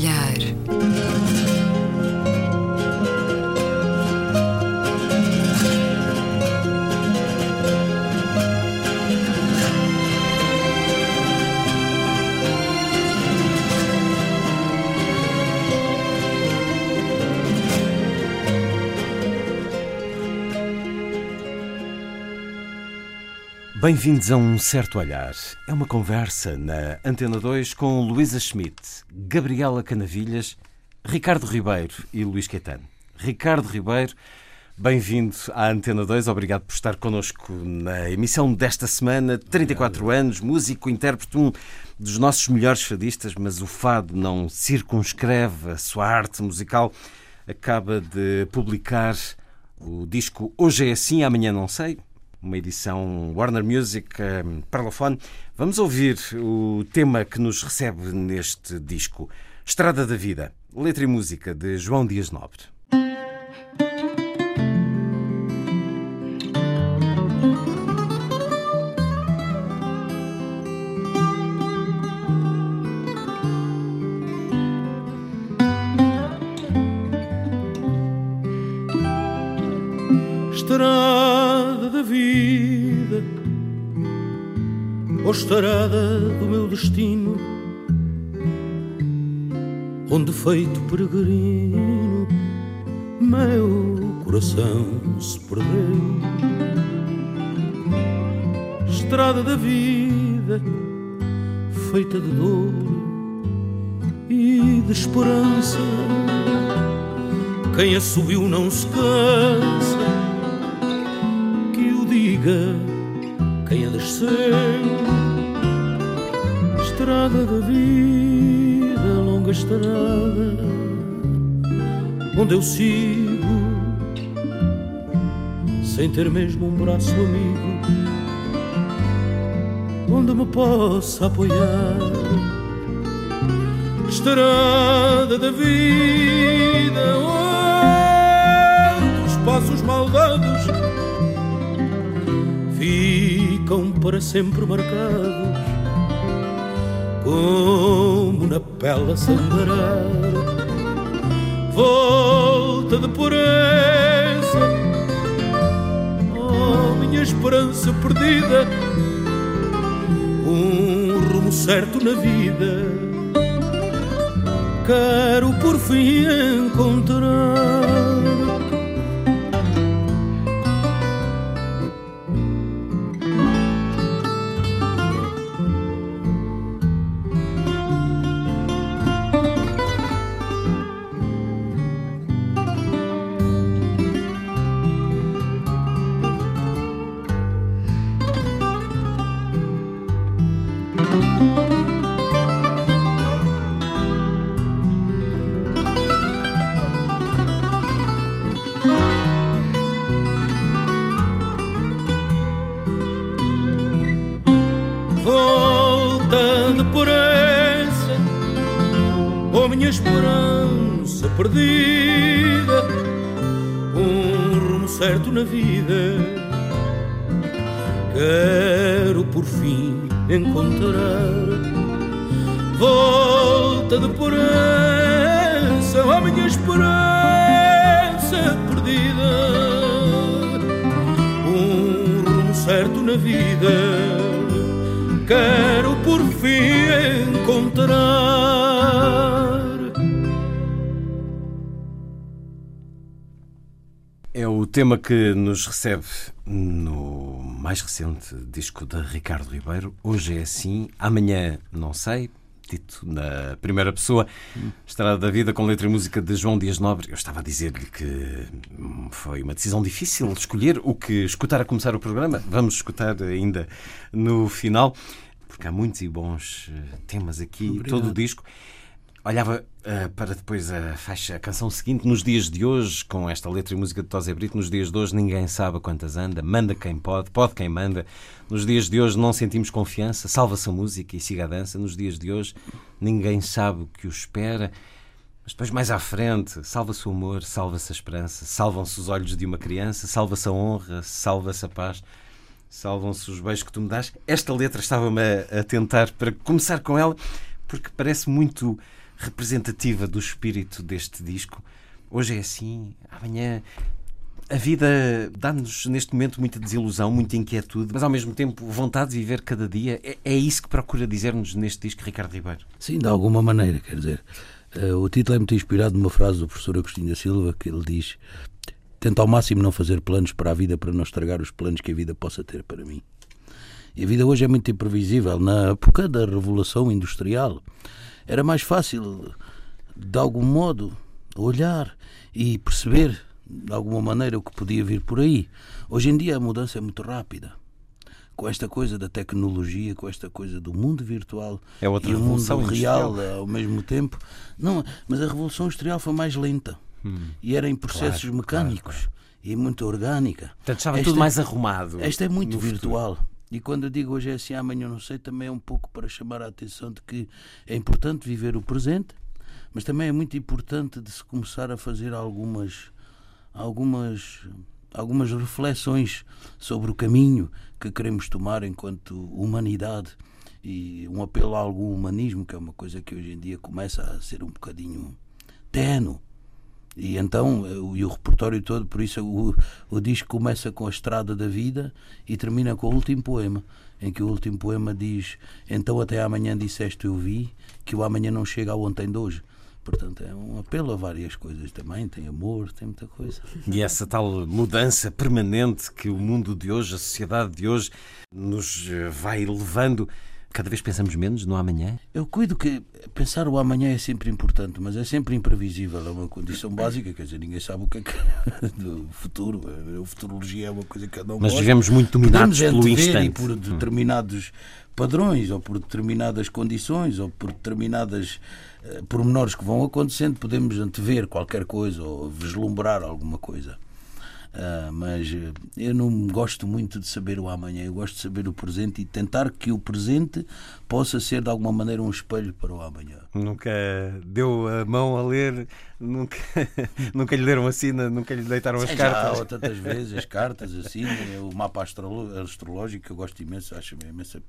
olhar. Bem-vindos a um certo olhar. É uma conversa na Antena 2 com Luísa Schmidt, Gabriela Canavilhas, Ricardo Ribeiro e Luís Caetano. Ricardo Ribeiro, bem-vindo à Antena 2, obrigado por estar connosco na emissão desta semana. 34 anos, músico, intérprete, um dos nossos melhores fadistas, mas o fado não circunscreve a sua arte musical. Acaba de publicar o disco Hoje é Assim, Amanhã Não Sei, uma edição Warner Music um, Parlophone. Vamos ouvir o tema que nos recebe neste disco, Estrada da Vida, letra e música de João Dias Nobre. Estrada da vida, ou estarada do meu destino, onde feito peregrino, meu coração se perdeu. Estrada da vida, feita de dor e de esperança, quem a subiu não se cansa diga quem a desceu. Estrada da vida, longa estrada, onde eu sigo, sem ter mesmo um braço amigo, onde me possa apoiar. Estrada da vida, onde os passos maldados ficam para sempre marcados, como na pele a sangrar. Volta de pureza, oh minha esperança perdida, um rumo certo na vida. Quero por fim encontrar. Certo na vida. Quero por fim encontrar volta de pureza, a minha esperança perdida. Um rumo certo na vida. Quero por fim encontrar. Tema que nos recebe no mais recente disco de Ricardo Ribeiro. Hoje é assim, amanhã não sei. Dito na primeira pessoa, Estrada da Vida com letra e música de João Dias Nobre. Eu estava a dizer-lhe que foi uma decisão difícil escolher o que escutar a começar o programa. Vamos escutar ainda no final, porque há muitos e bons eh, temas aqui, Obrigado. todo o disco olhava uh, para depois a faixa, a canção seguinte, nos dias de hoje, com esta letra e música de Tosé Brito, nos dias de hoje ninguém sabe quantas anda, manda quem pode, pode quem manda. Nos dias de hoje não sentimos confiança, salva-se a música e siga a dança. Nos dias de hoje ninguém sabe o que o espera. Mas depois, mais à frente, salva-se o amor, salva-se a esperança, salvam-se os olhos de uma criança, salva-se a honra, salva-se a paz, salvam-se os beijos que tu me dás. Esta letra estava-me a, a tentar para começar com ela, porque parece muito representativa do espírito deste disco. Hoje é assim, amanhã a vida dá-nos neste momento muita desilusão, muita inquietude, mas ao mesmo tempo vontade de viver cada dia. É, é isso que procura dizer-nos neste disco Ricardo Ribeiro. Sim, de alguma maneira, quer dizer. Uh, o título é muito inspirado numa frase do professor Agostinho da Silva que ele diz: Tenta ao máximo não fazer planos para a vida para não estragar os planos que a vida possa ter para mim. E a vida hoje é muito imprevisível. Na época da Revolução Industrial era mais fácil, de algum modo, olhar e perceber de alguma maneira o que podia vir por aí. Hoje em dia a mudança é muito rápida. Com esta coisa da tecnologia, com esta coisa do mundo virtual é outra e o mundo real ao mesmo tempo. Não, mas a revolução industrial foi mais lenta hum. e era em processos claro, mecânicos claro, claro. e muito orgânica. Portanto, estava esta, tudo mais arrumado. Esta é muito virtual. Futuro. E quando eu digo hoje é assim, amanhã não sei, também é um pouco para chamar a atenção de que é importante viver o presente, mas também é muito importante de se começar a fazer algumas algumas, algumas reflexões sobre o caminho que queremos tomar enquanto humanidade e um apelo a algum humanismo, que é uma coisa que hoje em dia começa a ser um bocadinho tenue. E então, e o repertório todo, por isso o, o disco começa com a estrada da vida e termina com o último poema, em que o último poema diz: Então até amanhã disseste eu vi, que o amanhã não chega ao ontem de hoje. Portanto, é um apelo a várias coisas também. Tem amor, tem muita coisa. E essa tal mudança permanente que o mundo de hoje, a sociedade de hoje, nos eh, vai levando. Cada vez pensamos menos no amanhã? Eu cuido que pensar o amanhã é sempre importante, mas é sempre imprevisível. É uma condição básica, quer dizer, ninguém sabe o que é que do futuro. A futurologia é uma coisa que cada um Mas vivemos muito dominados pelo instante. E por determinados padrões, ou por determinadas condições, ou por determinadas uh, pormenores que vão acontecendo, podemos antever qualquer coisa ou vislumbrar alguma coisa. Uh, mas uh, eu não gosto muito de saber o amanhã, eu gosto de saber o presente e tentar que o presente possa ser de alguma maneira um espelho para o amanhã. Nunca deu a mão a ler, nunca, nunca lhe deram a sina, nunca lhe deitaram as Sim, cartas. Já, tantas vezes as cartas, assim, o mapa astrológico que eu gosto imenso, acho imenso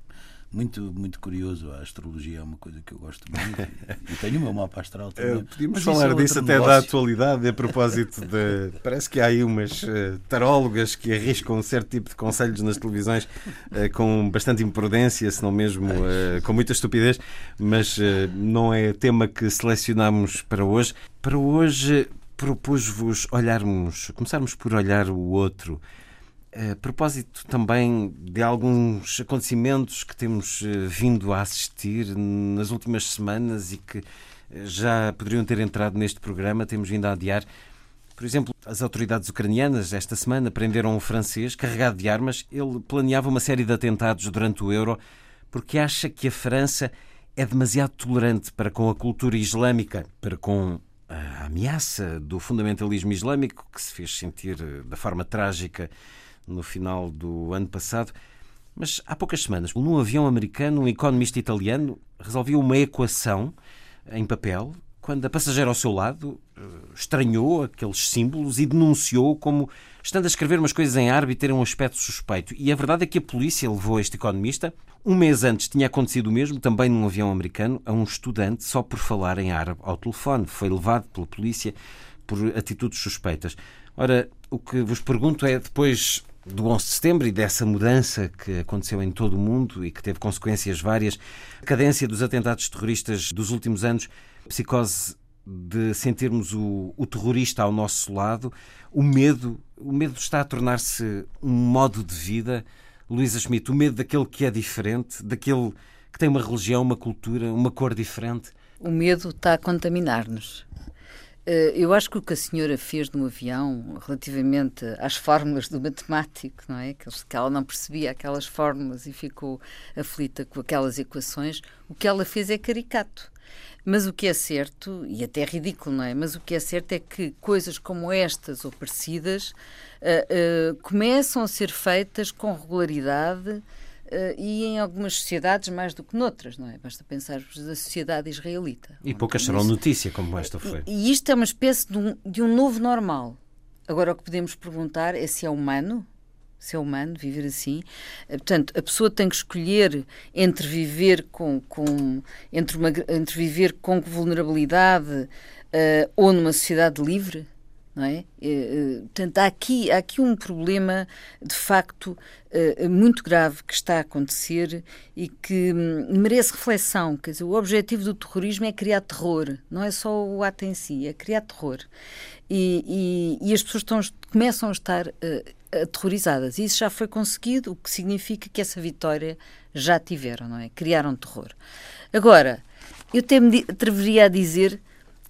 muito, muito curioso. A astrologia é uma coisa que eu gosto muito e, tenho o meu mapa astral também. Uh, podíamos Mas falar é disso até negócio. da atualidade, a propósito de. Parece que há aí umas uh, tarólogas que arriscam um certo tipo de conselhos nas televisões uh, com bastante imprudência, se não mesmo com muita estupidez, mas não é tema que selecionamos para hoje. Para hoje propus-vos olharmos, começarmos por olhar o outro a propósito também de alguns acontecimentos que temos eh, vindo a assistir nas últimas semanas e que eh, já poderiam ter entrado neste programa, temos vindo a adiar. Por exemplo, as autoridades ucranianas esta semana prenderam um francês carregado de armas. Ele planeava uma série de atentados durante o Euro porque acha que a França é demasiado tolerante para com a cultura islâmica, para com a ameaça do fundamentalismo islâmico que se fez sentir eh, da forma trágica no final do ano passado. Mas há poucas semanas, num avião americano, um economista italiano resolveu uma equação em papel quando a passageira ao seu lado eh, estranhou aqueles símbolos e denunciou como estando a escrever umas coisas em árabe e ter um aspecto suspeito. E a verdade é que a polícia levou este economista. Um mês antes tinha acontecido o mesmo, também num avião americano, a um estudante só por falar em árabe ao telefone. Foi levado pela polícia por atitudes suspeitas. Ora, o que vos pergunto é, depois do 11 de setembro e dessa mudança que aconteceu em todo o mundo e que teve consequências várias, a cadência dos atentados terroristas dos últimos anos, a psicose de sentirmos o, o terrorista ao nosso lado, o medo, o medo está a tornar-se um modo de vida. Luísa Schmidt, o medo daquele que é diferente, daquele que tem uma religião, uma cultura, uma cor diferente. O medo está a contaminar-nos. Eh, eu acho que o que a senhora fez no avião, relativamente às fórmulas do matemático, não é? Que ela não percebia aquelas fórmulas e ficou aflita com aquelas equações, o que ela fez é caricato. Mas o que é certo, e até ridículo, não é? Mas o que é certo é que coisas como estas ou parecidas uh, uh, começam a ser feitas com regularidade Uh, e em algumas sociedades mais do que noutras, não é? Basta pensarmos na sociedade israelita. E poucas serão notícia como esta foi. E, e isto é uma espécie de um, de um novo normal. Agora, o que podemos perguntar é se é humano, se é humano viver assim. Eh, portanto, a pessoa tem que escolher entre viver com, com entre, uma, entre viver com vulnerabilidade uh, ou numa sociedade livre, não é? Uh, portanto, há aqui, há aqui um problema de facto uh, muito grave que está a acontecer e que um, merece reflexão. Quer dizer, o objetivo do terrorismo é criar terror, não é só o ato em si, é criar terror. E, e, e as pessoas estão, começam a estar aterrorizadas. Isso já foi conseguido, o que significa que essa vitória já tiveram, não é? Criaram terror. Agora, eu até me atreveria a dizer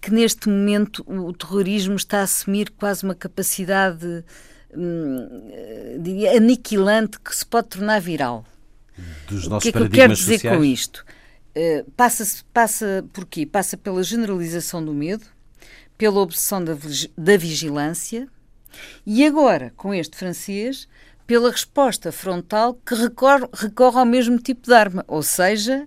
que neste momento o terrorismo está a assumir quase uma capacidade hum, diria, aniquilante que se pode tornar viral. Dos nossos o que é que eu quero dizer sociais? com isto? Uh, passa, passa por quê? Passa pela generalização do medo, pela obsessão da, da vigilância e agora, com este francês, pela resposta frontal que recorre, recorre ao mesmo tipo de arma, ou seja,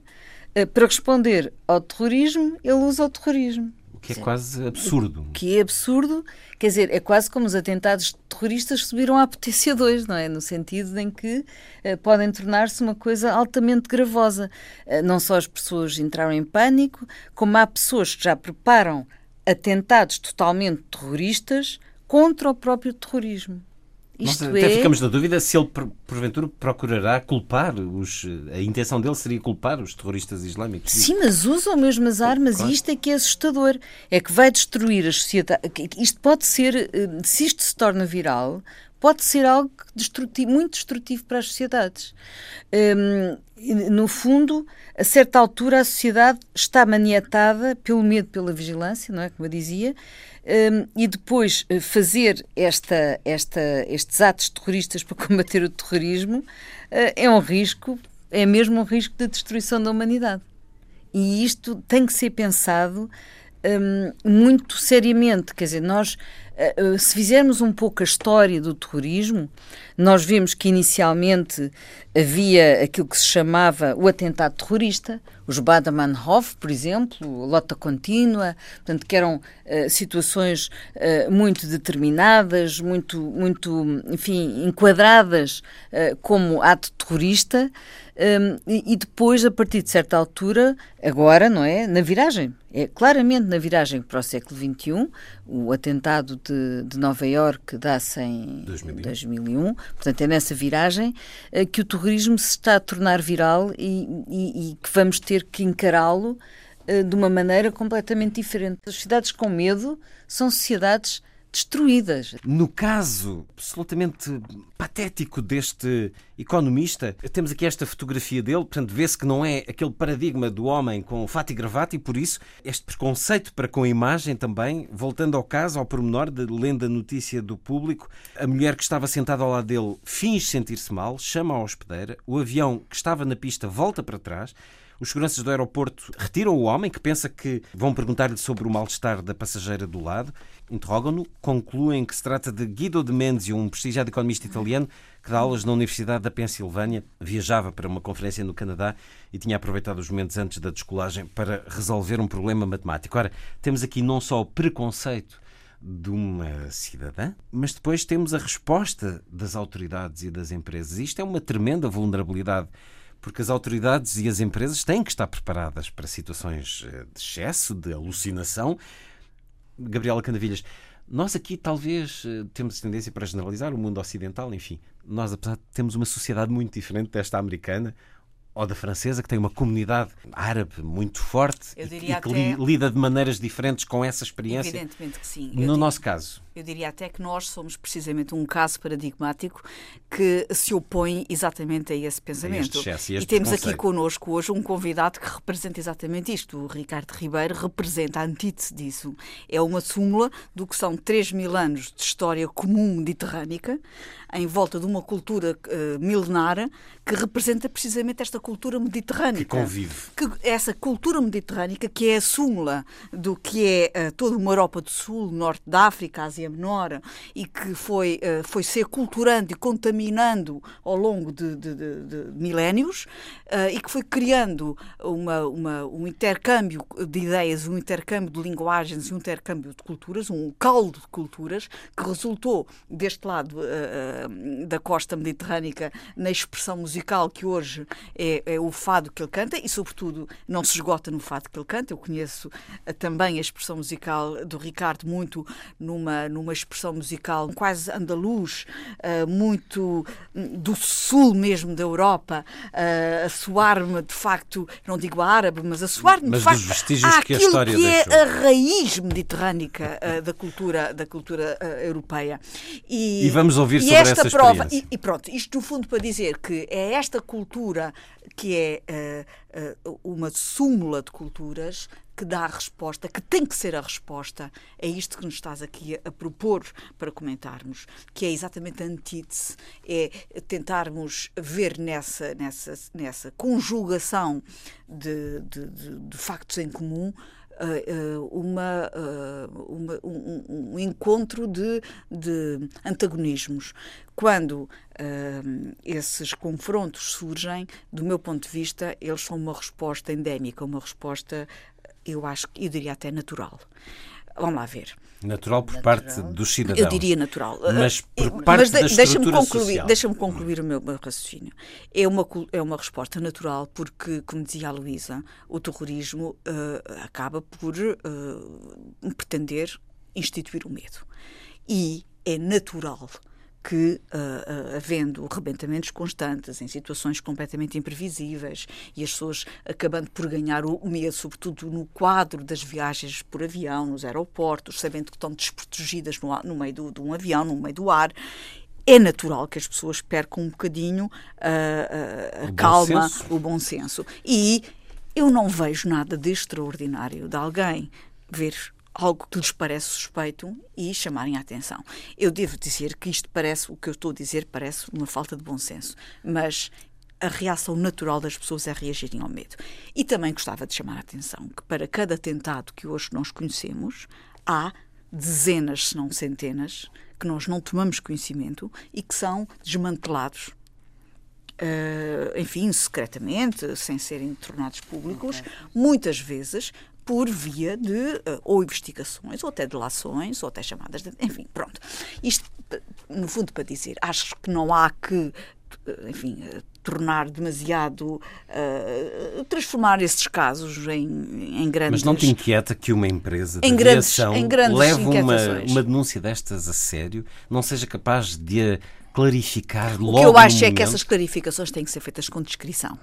uh, para responder ao terrorismo, ele usa o terrorismo. Que é quase absurdo. Que é absurdo, quer dizer, é quase como os atentados terroristas subiram à potência 2, não é? No sentido em que uh, podem tornar-se uma coisa altamente gravosa. Uh, não só as pessoas entraram em pânico, como há pessoas que já preparam atentados totalmente terroristas contra o próprio terrorismo. Isto Nós até é... ficamos na dúvida se ele, porventura, procurará culpar os. A intenção dele seria culpar os terroristas islâmicos. Sim, mas usam mesmo as armas claro. e isto é que é assustador. É que vai destruir a sociedade. Isto pode ser. Eh, se isto se torna viral, pode ser algo destrutivo, muito destrutivo para as sociedades. Um, no fundo, a certa altura, a sociedade está maniatada pelo medo, pela vigilância, não é? Como eu dizia um, e depois eh, fazer esta, esta, estes atos terroristas para combater o terrorismo uh, é um risco, é mesmo um risco de destruição da humanidade. E isto tem que ser pensado um, muito seriamente. Quer dizer, nós eh, se fizermos um pouco a história do terrorismo, nós vemos que inicialmente havia aquilo que se chamava o atentado terrorista, os Bader-Meinhof, por exemplo, lota contínua, portanto, que eram uh, situações uh, muito determinadas, muito, muito, enfim, enquadradas uh, como ato terrorista, um, e, e, depois, a partir de certa altura, agora, não é? Na viragem, é claramente na viragem para o século XXI, o atentado de, de Nova Iorque dá-se em 2001. 2001. Portanto, é nessa viragem uh, que o terrorismo se está a tornar viral e, e, e que vamos ter que encará-lo uh, de uma maneira completamente diferente. As sociedades com medo são sociedades destruídas. No caso absolutamente patético deste economista, temos aqui esta fotografia dele, portanto, vê-se que não é aquele paradigma do homem com fato e gravata e por isso este preconceito para com a imagem também, voltando ao caso, ao pormenor, de lendo a notícia do público, a mulher que estava sentada ao lado dele finge sentir-se mal, chama a hospedeira, o avião que estava na pista volta para trás, os seguranças do aeroporto retiram o homem, que pensa que vão perguntar-lhe sobre o mal-estar da passageira do lado, interrogam-no, concluem que se trata de Guido de Menzio, um prestigiado economista italiano que dá aulas na Universidade da Pensilvânia, viajava para uma conferência no Canadá e tinha aproveitado os momentos antes da descolagem para resolver um problema matemático. Ora, temos aqui não só o preconceito de uma cidadã, mas depois temos a resposta das autoridades e das empresas. Isto é uma tremenda vulnerabilidade porque as autoridades e as empresas têm que estar preparadas para situações eh, de excesso, de alucinação. Gabriela Candavilhas, nós aqui talvez eh, temos tendência para generalizar o mundo ocidental, enfim, nós apesar de temos uma sociedade muito diferente desta americana, ou da francesa, que tem uma comunidade árabe muito forte e, que até... lida de maneiras diferentes com essa experiência. Evidentemente que sim. No digo, nosso caso. Eu diria até que nós somos precisamente um caso paradigmático que se opõe exatamente a esse pensamento. A excesso, e, e temos aqui connosco hoje um convidado que representa exatamente isto. O Ricardo Ribeiro representa a antítese disso. É uma súmula do que são 3 mil anos de história comum mediterrânica, em volta de uma cultura uh, milenar que representa precisamente esta cultura mediterrânica. Que convive. Que, essa cultura mediterrânica que é a súmula do que é uh, toda uma Europa do Sul, Norte da África, Ásia Menor e que foi, uh, foi se aculturando e contaminando ao longo de, de, de, de milénios uh, e que foi criando uma, uma, um intercâmbio de ideias, um intercâmbio de linguagens e um intercâmbio de culturas, um caldo de culturas que resultou deste lado uh, da costa mediterrânica na expressão musical que hoje é, é, o fado que ele canta e, sobretudo, não se esgota no fado que ele canta. Eu conheço também a expressão musical do Ricardo muito numa, numa expressão musical quase andaluz, uh, muito hum, do sul mesmo da Europa, a soar-me de facto, não digo árabe, mas a soar-me de facto vestígios que a história que é a raiz mediterrânica da cultura, da cultura europeia. E, e, vamos ouvir sobre esta essa prova, e, e, pronto, isto no fundo para dizer que é esta cultura que é uma súmula de culturas que dá a resposta, que tem que ser a resposta é isto que nos estás aqui a, a propor para comentarmos, que é exatamente a antítese, é tentarmos ver nessa, nessa, nessa conjugação de, de, de, de factos em comum uma, uma um, um, encontro de, de antagonismos. Quando uh, esses confrontos surgem, do meu ponto de vista, eles são uma resposta endémica, uma resposta, eu acho, eu diria até natural. Vamos lá ver. Natural por natural. parte dos cidadãos. Eu diria natural. Mas por parte Mas de, da deixa-me concluir, deixa-me concluir o meu, meu, raciocínio. É uma, é uma resposta natural porque, como dizia a Luísa, o terrorismo uh, acaba por uh, pretender instituir o medo. E é natural que, uh, havendo rebentamentos constantes, em situações completamente imprevisíveis, e as pessoas acabando por ganhar o medo, sobretudo no quadro das viagens por avião, nos aeroportos, sabendo que estão desprotegidas no, no meio do, de um avião, no meio do ar, é natural que as pessoas percam um bocadinho uh, a calma, o bom senso. E eu não vejo nada de extraordinário de alguém ver algo que lhes parece suspeito e chamarem a atenção. Eu devo dizer que isto parece, o que eu estou a dizer, parece uma falta de bom senso, mas a reação natural das pessoas é reagirem ao medo. E também gostava de chamar a atenção que para cada atentado que hoje nós conhecemos, há dezenas, se não centenas, que nós não tomamos conhecimento e que são desmantelados Uh, enfim, secretamente, sem serem tornados públicos, okay. muitas vezes por via de uh, ou investigações, ou até delações, ou até chamadas de. Enfim, pronto. Isto, no fundo, para dizer, acho que não há que, eh, enfim, uh, tornar demasiado. Uh, transformar esses casos em, em grandes. Mas não te inquieta que uma empresa de em grandes, em grandes leve uma, uma denúncia destas a sério, não seja capaz de a clarificar logo? O que eu acho é que essas clarificações têm que ser feitas com descrição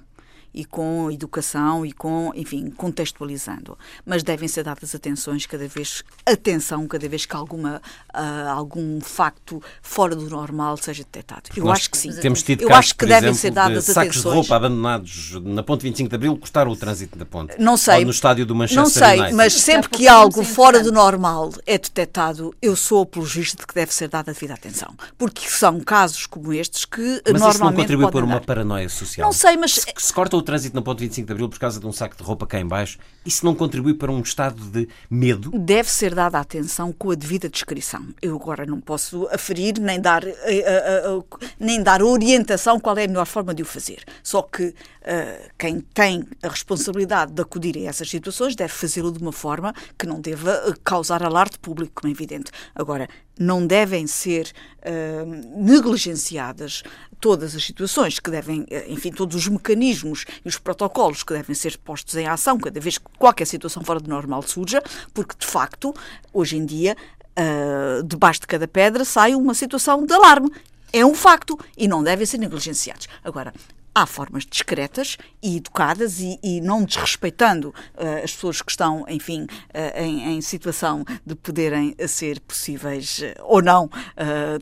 e com educação e com, enfim, contextualizando. Mas devem ser dadas atenções cada vez, atenção cada vez que alguma, uh, algum facto fora do normal seja detectado. Eu Nós acho que sim. Temos tido Eu casos, acho que devem exemplo, ser dadas de sacos atenções. de roupa abandonados na ponte 25 de Abril cortaram o trânsito da ponte. Não sei. Ou no estádio do Manchester Não sei, United. mas sempre que algo fora do normal é detectado, eu sou apologista de que deve ser dada a devida atenção. Porque são casos como estes que mas normalmente isso não contribui para uma paranoia social? Não sei, mas Se, se corta o trânsito na ponte 25 de Abril por causa de um saco de roupa cá em baixo, isso não contribui para um estado de medo? deve ser dada atenção com a devida descrição. Eu agora não posso aferir nem dar, eh, eh, eh, nem dar orientação qual é a melhor forma de o fazer. Só que eh, quem tem a responsabilidade de acudir a essas situações deve fazê-lo de uma forma que não deva eh, causar alarde público, como é evidente. Agora, não devem ser eh, negligenciadas todas as situações que devem, eh, enfim, todos os mecanismos e os protocolos que devem ser postos em ação cada vez que qualquer situação fora do normal surja, porque de facto, hoje em dia, uh, debaixo de cada pedra sai uma situação de alarme. É um facto e não devem ser negligenciados. Agora, há formas discretas e educadas e, e não desrespeitando uh, as pessoas que estão, enfim, uh, em, em, situação de poderem ser possíveis uh, ou não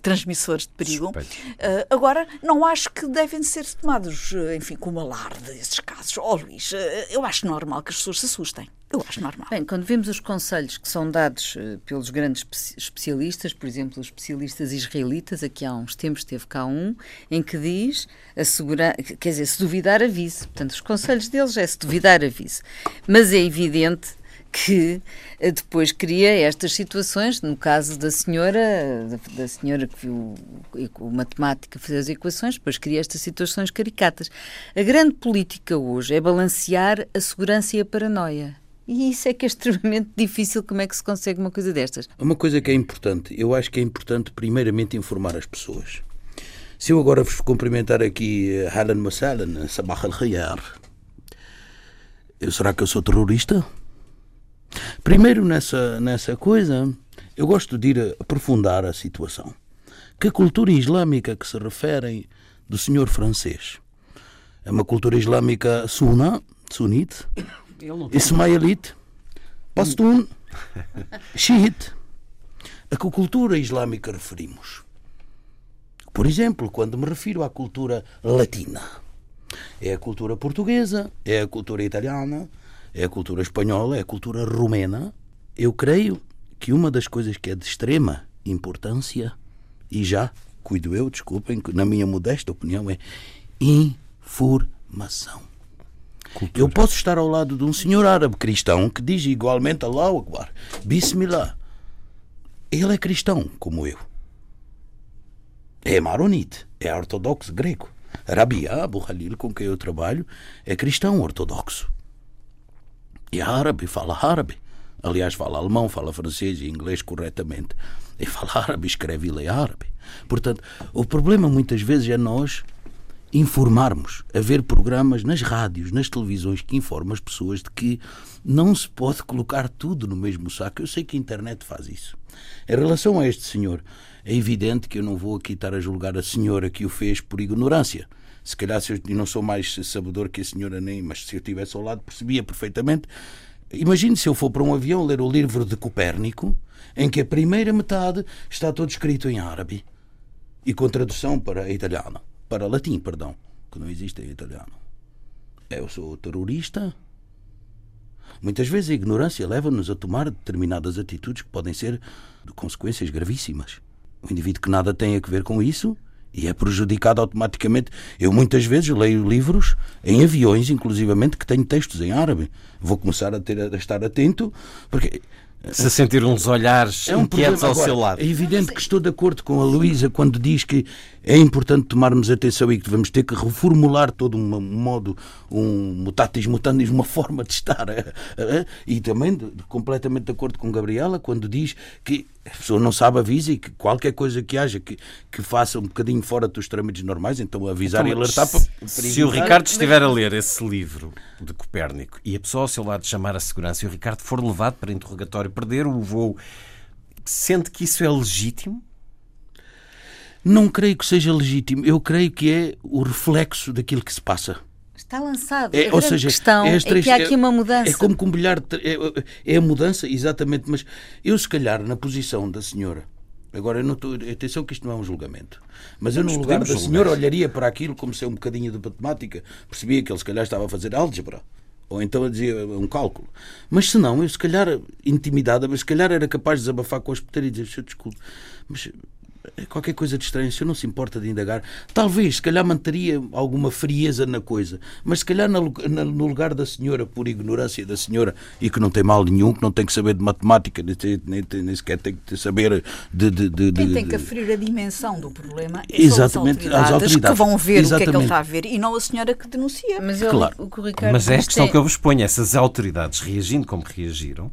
transmissores de perigo. agora, não acho que devem ser tomados, enfim, como alarde esses casos. Ó oh, Luís, eu acho normal que as pessoas se assustem. Eu acho normal. Bem, quando vemos os conselhos que são dados uh, pelos grandes especialistas, por exemplo, os especialistas israelitas, aqui há uns tempos teve cá um, em que diz, assegurar, quer dizer, se duvidar, avise. Portanto, os conselhos deles é se duvidar, avise. Mas é evidente que eh, depois cria estas situações, no caso da senhora, da, senhora que viu o matemática fazer as equações, depois cria estas situações caricatas. A grande política hoje é balancear a segurança e a paranoia. E isso é que é extremamente difícil. Como é que se consegue uma coisa destas? Uma coisa que é importante, eu acho que é importante, primeiramente, informar as pessoas. Se eu agora vos cumprimentar aqui, Halan Masalan, Sabah al-Khayar, será que eu sou terrorista? Primeiro, nessa, nessa coisa, eu gosto de ir aprofundar a situação. Que cultura islâmica que se referem do senhor francês? É uma cultura islâmica sunna, sunite, ismaelite, pastun, xiite. A que cultura islâmica referimos? Por exemplo, quando me refiro à cultura latina, é a cultura portuguesa, é a cultura italiana, é a cultura espanhola, é a cultura romena. Eu creio que uma das coisas que é de extrema importância, e já cuido eu, desculpem, na minha modesta opinião, é informação. Cultura. Eu posso estar ao lado de um senhor árabe cristão que diz igualmente Allahu Akbar, Bismillah. Ele é cristão, como eu. É maronite, é ortodoxo grego. Rabi Abu Khalil, com quem eu trabalho, é cristão ortodoxo. E é árabe, fala árabe. Aliás, fala alemão, fala francês e inglês corretamente. E fala árabe, escreve e lê árabe. Portanto, o problema muitas vezes é nós informarmos, haver programas nas rádios, nas televisões que informam as pessoas de que não se pode colocar tudo no mesmo saco. Eu sei que a internet faz isso. Em relação a este senhor, é evidente que eu não vou aqui estar a julgar a senhora que o fez por ignorância. Se calhar se eu não sou mais sabedor que a senhora nem, mas se eu estivesse ao lado percebia perfeitamente. Imagine se eu for para um avião ler o livro de Copérnico, em que a primeira metade está todo escrito em árabe e com tradução para italiano, para latim, perdão, que não existe em italiano. Eu sou terrorista? Muitas vezes a ignorância leva-nos a tomar determinadas atitudes que podem ser de consequências gravíssimas. O indivíduo que nada tem a ver com isso e é prejudicado automaticamente. Eu muitas vezes leio livros em aviões, inclusivamente, que têm textos em árabe. Vou começar a, ter, a estar atento, porque se sentir uns olhares é um inquietos ao Agora, seu lado. É evidente que estou de acordo com a Luísa quando diz que é importante tomarmos atenção e que vamos ter que reformular todo um modo, um mutatis mutandis, uma forma de estar. Eh, eh, e também completamente de acordo com Gabriela quando diz que a pessoa não sabe avisar e que qualquer coisa que haja que, que faça um bocadinho fora dos trâmites normais, então avisar então, e alertar se, para, Se o Ricardo estiver a ler esse livro de Copérnico e a pessoa ao seu lado chamar a segurança e o Ricardo for levado para interrogatório, perder o voo, sente que isso é legítimo? Não creio que seja legítimo. Eu creio que é o reflexo daquilo que se passa. Está lançado. É, a ou seja, questão é, três, é que há aqui uma mudança. É, é como que um bilhar. É, é, a mudança, exatamente. Mas eu, se calhar, na posição da senhora. Agora, eu não estou, atenção que isto não é um julgamento. Mas eu, no lugar da senhora, olharia para aquilo como se é um bocadinho de matemática. Percebia que ele, se calhar, estava a fazer álgebra ou então a dizer um cálculo. Mas se não, eu se calhar intimidada, mas se calhar era capaz de desabafar com a hospedeiros e dizer, desculpe, mas qualquer coisa de estranho, se eu não se importa de indagar, talvez, se calhar manteria alguma frieza na coisa, mas se calhar no, no lugar da senhora, por ignorância da senhora, e que não tem mal nenhum, que não tem que saber de matemática, nem, nem, nem sequer tem que saber de. de, de tem que aferir a dimensão do problema exatamente, são as autoridades, as autoridades, que vão ver exatamente. o que é que ele está a ver e não a senhora que denuncia. Mas, eu, claro. o, Ricardo, mas é a questão que eu vos ponho: essas autoridades reagindo como reagiram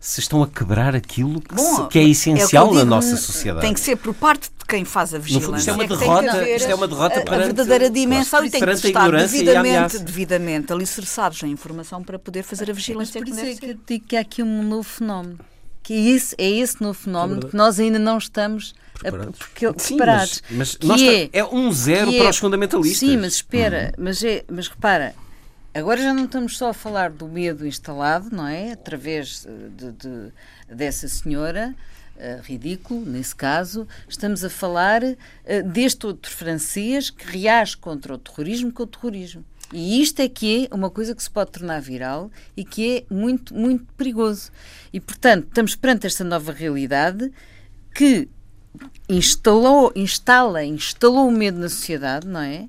se estão a quebrar aquilo que, Bom, se, que é essencial é que na nossa sociedade. Tem que ser por parte de quem faz a vigilância. Isto é uma derrota, isto é uma derrota a, a verdadeira dimensão e tem que estar devidamente, devidamente alicerçados em informação para poder fazer a vigilância. Mas por isso é que eu digo que há aqui um novo fenómeno. Que é esse, é esse novo fenómeno é que nós ainda não estamos preparados. A, Sim, Mas, mas é, é, um zero para é, os fundamentalistas. Sim, mas espera, uhum. mas, é, mas repara, Agora já não estamos só a falar do medo instalado, não é? Através eh, de, de dessa senhora, uh, ridículo nesse caso, estamos a falar uh, deste outro francês que reage contra o terrorismo com o terrorismo. E isto é que é uma coisa que se pode tornar viral e que é muito, muito perigoso. E, portanto, estamos perante esta nova realidade que instalou, instala, instalou o medo na sociedade, não é?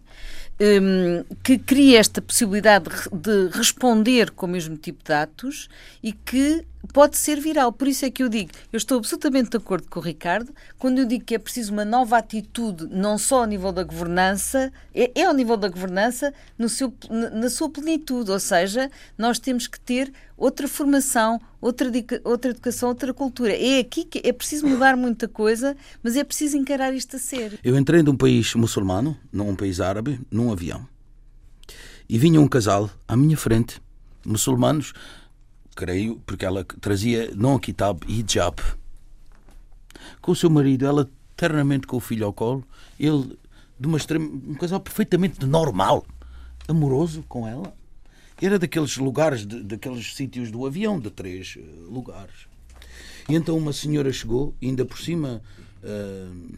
Um, que cria esta possibilidade de, de responder com o mesmo tipo de atos e que pode ser viral. Por isso é que eu digo, eu estou absolutamente de acordo com o Ricardo, quando eu digo que é preciso uma nova atitude, não só ao nível da governança, é, é ao nível da governança no seu, na sua plenitude, ou seja, nós temos que ter outra formação, outra, outra educação, outra cultura. É aqui que é preciso mudar muita coisa, mas é preciso encarar isto a sério. Eu entrei num país muçulmano, num país árabe, num avião. E vinha um casal à minha frente, muçulmanos, creio, porque ela trazia não kitab, hijab. Com o seu marido, ela eternamente com o filho ao colo, ele de uma extrema, um casal perfeitamente normal, amoroso com ela. Era daqueles lugares, de, daqueles sítios do avião, de três eh, lugares. E então uma senhora chegou, ainda por cima uh,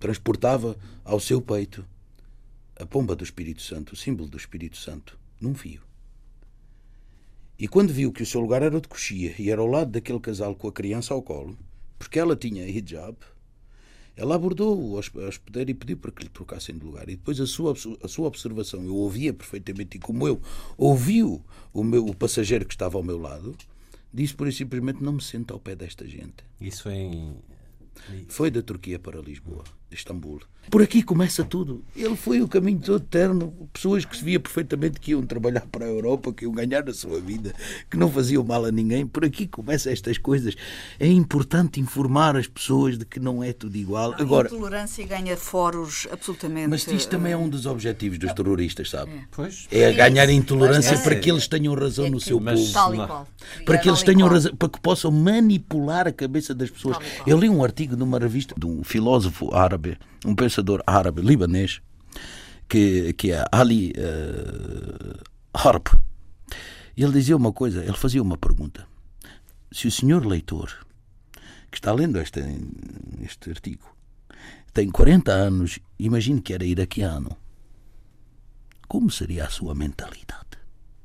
transportava ao seu peito a pomba do Espírito Santo, o símbolo do Espírito Santo, num fio. E quando viu que o seu lugar era de coxia e era ao lado daquele casal com a criança ao colo, porque ela tinha hijab, ela abordou o hospedeiro e pediu para que lhe trocassem de lugar. E depois a sua, a sua observação, eu ouvia perfeitamente, e como eu ouviu o, meu, o passageiro que estava ao meu lado, disse por isso simplesmente: não me sento ao pé desta gente. Isso em. Foi da Turquia para Lisboa, de Istambul. Por aqui começa tudo. Ele foi o caminho todo eterno. Pessoas que se via perfeitamente que iam trabalhar para a Europa, que iam ganhar a sua vida, que não faziam mal a ninguém. Por aqui começam estas coisas. É importante informar as pessoas de que não é tudo igual. Agora, a intolerância ganha foros absolutamente. Mas isto também é um dos objetivos dos terroristas, sabe? É, pois. é ganhar intolerância para que eles tenham razão no seu povo. Tal e qual. Para que eles tenham razão, para que possam manipular a cabeça das pessoas. Eu li um artigo numa revista de um filósofo árabe, um pensador árabe libanês, que, que é Ali uh, Harb. Ele dizia uma coisa, ele fazia uma pergunta. Se o senhor leitor, que está lendo este, este artigo, tem 40 anos, imagine que era iraquiano, como seria a sua mentalidade?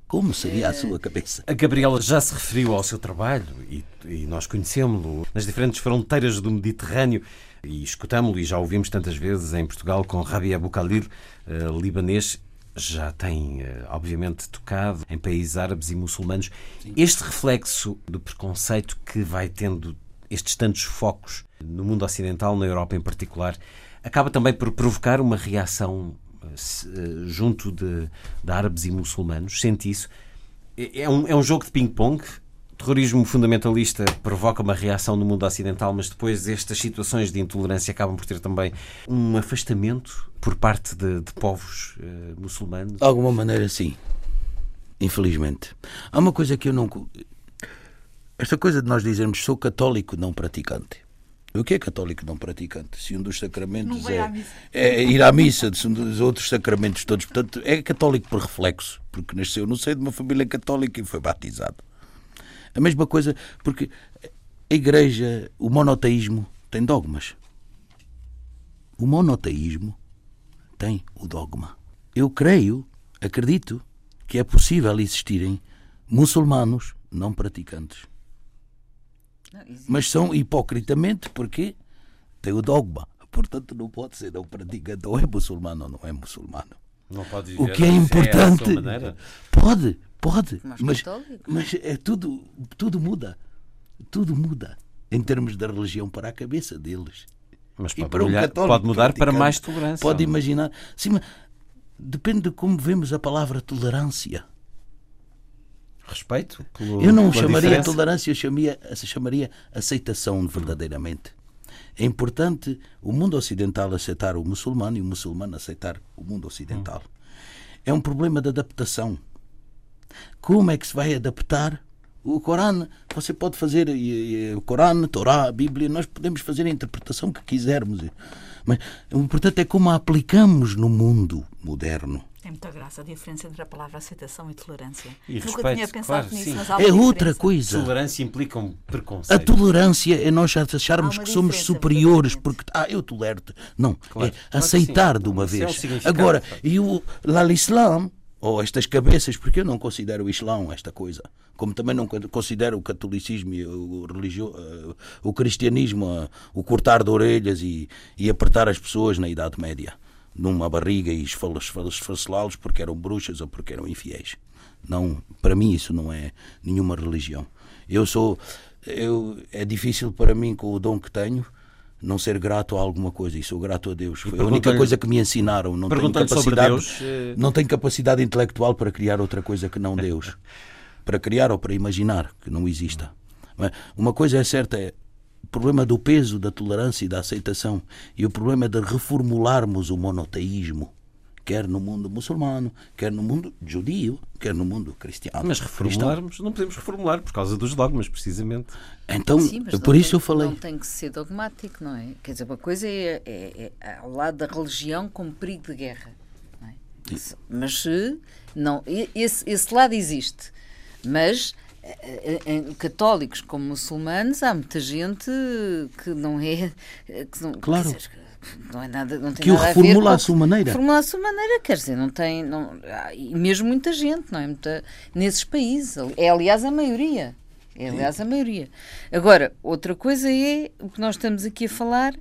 Como seria a sua cabeça? A Gabriela já se referiu ao seu trabalho e, e nós conhecemos-lo nas diferentes fronteiras do Mediterrâneo e escutámo-lo e já ouvimos tantas vezes em Portugal com Rabi Abu Khalil, uh, libanês, já tem, uh, obviamente, tocado em países árabes e muçulmanos. Sim. Este reflexo do preconceito que vai tendo estes tantos focos no mundo ocidental, na Europa em particular, acaba também por provocar uma reação junto de, de árabes e muçulmanos. Sente isso? É, é um, é um jogo de ping-pong terrorismo fundamentalista provoca uma reação no mundo ocidental, mas depois estas situações de intolerância acabam por ter também um afastamento por parte de, de povos uh, muçulmanos? De alguma maneira, sim. Infelizmente. Há uma coisa que eu não. Esta coisa de nós dizermos sou católico não praticante. O que é católico não praticante? Se um dos sacramentos é, é, ir à missa, se um dos outros sacramentos todos, portanto, é católico por reflexo, porque nasceu no seio de uma família católica e foi batizado. A mesma coisa, porque a Igreja, o monoteísmo, tem dogmas. O monoteísmo tem o dogma. Eu creio, acredito, que é possível existirem muçulmanos não praticantes. Não, Mas são hipocritamente porque tem o dogma. Portanto, não pode ser não praticante. Ou é muçulmano ou não é muçulmano. Não pode o que é importante. É pode, Pode, mas, mas é tudo, tudo muda. Tudo muda em termos da religião para a cabeça deles. Mas pode, para um pode mudar para mais tolerância. Pode imaginar. Sim, mas depende de como vemos a palavra tolerância. Respeito? eu não chamaria diferença. tolerância, eu chamaria, chamaria aceitação verdadeiramente. É importante o mundo ocidental aceitar o muçulmano e o muçulmano aceitar o mundo ocidental. É um problema de adaptação. Como é que se vai adaptar o Corão? Você pode fazer o Corão, a Torá, a Bíblia, nós podemos fazer a interpretação que quisermos. Mas o importante é como a aplicamos no mundo moderno. Tem muita graça a diferença entre a palavra aceitação e tolerância. E Nunca respeito, tinha pensado claro, nisso, mas há É outra coisa. Tolerância implica um preconceito. A tolerância é nós acharmos que somos superiores porque ah, eu tolero-te. Não, claro, é aceitar de uma vez. É Agora, e o Islam ou estas cabeças, porque eu não considero o Islão esta coisa, como também não considero o catolicismo e o, religio, eh, o cristianismo o cortar de orelhas e, e apertar as pessoas na Idade Média. Numa barriga e esfacelá-los porque eram bruxas ou porque eram infiéis. Não, para mim isso não é nenhuma religião. Eu sou, eu, é difícil para mim com o dom que tenho não ser grato a alguma coisa e sou grato a Deus. Foi a única coisa que me ensinaram. Não tenho capacidade, Deus, eh, não tenho capacidade intelectual para criar outra coisa que não Deus. para criar ou para imaginar que não exista. Uma coisa é certa é o problema do peso, da tolerância e da aceitação e o problema é de reformularmos o monoteísmo quer no mundo muçulmano, quer no mundo judio, quer no mundo cristiano. Mas reformularmos, cristão. não podemos reformular por causa dos dogmas, precisamente. Então, Sim, por isso tem, eu falei. Não tem que ser dogmático, não é? Quer dizer, uma coisa é, é, é ao lado da religião como perigo de guerra. É? Mas não, esse, esse lado existe. Mas eh, eh, católicos como muçulmanos há muita gente que não é que não, claro. dizer, não é nada não tem que nada o reformula à sua maneira. Reformula à sua maneira quer dizer não tem não e mesmo muita gente não é? Muita, nesses países. É aliás a maioria. É aliás a maioria. Agora outra coisa é o que nós estamos aqui a falar eh,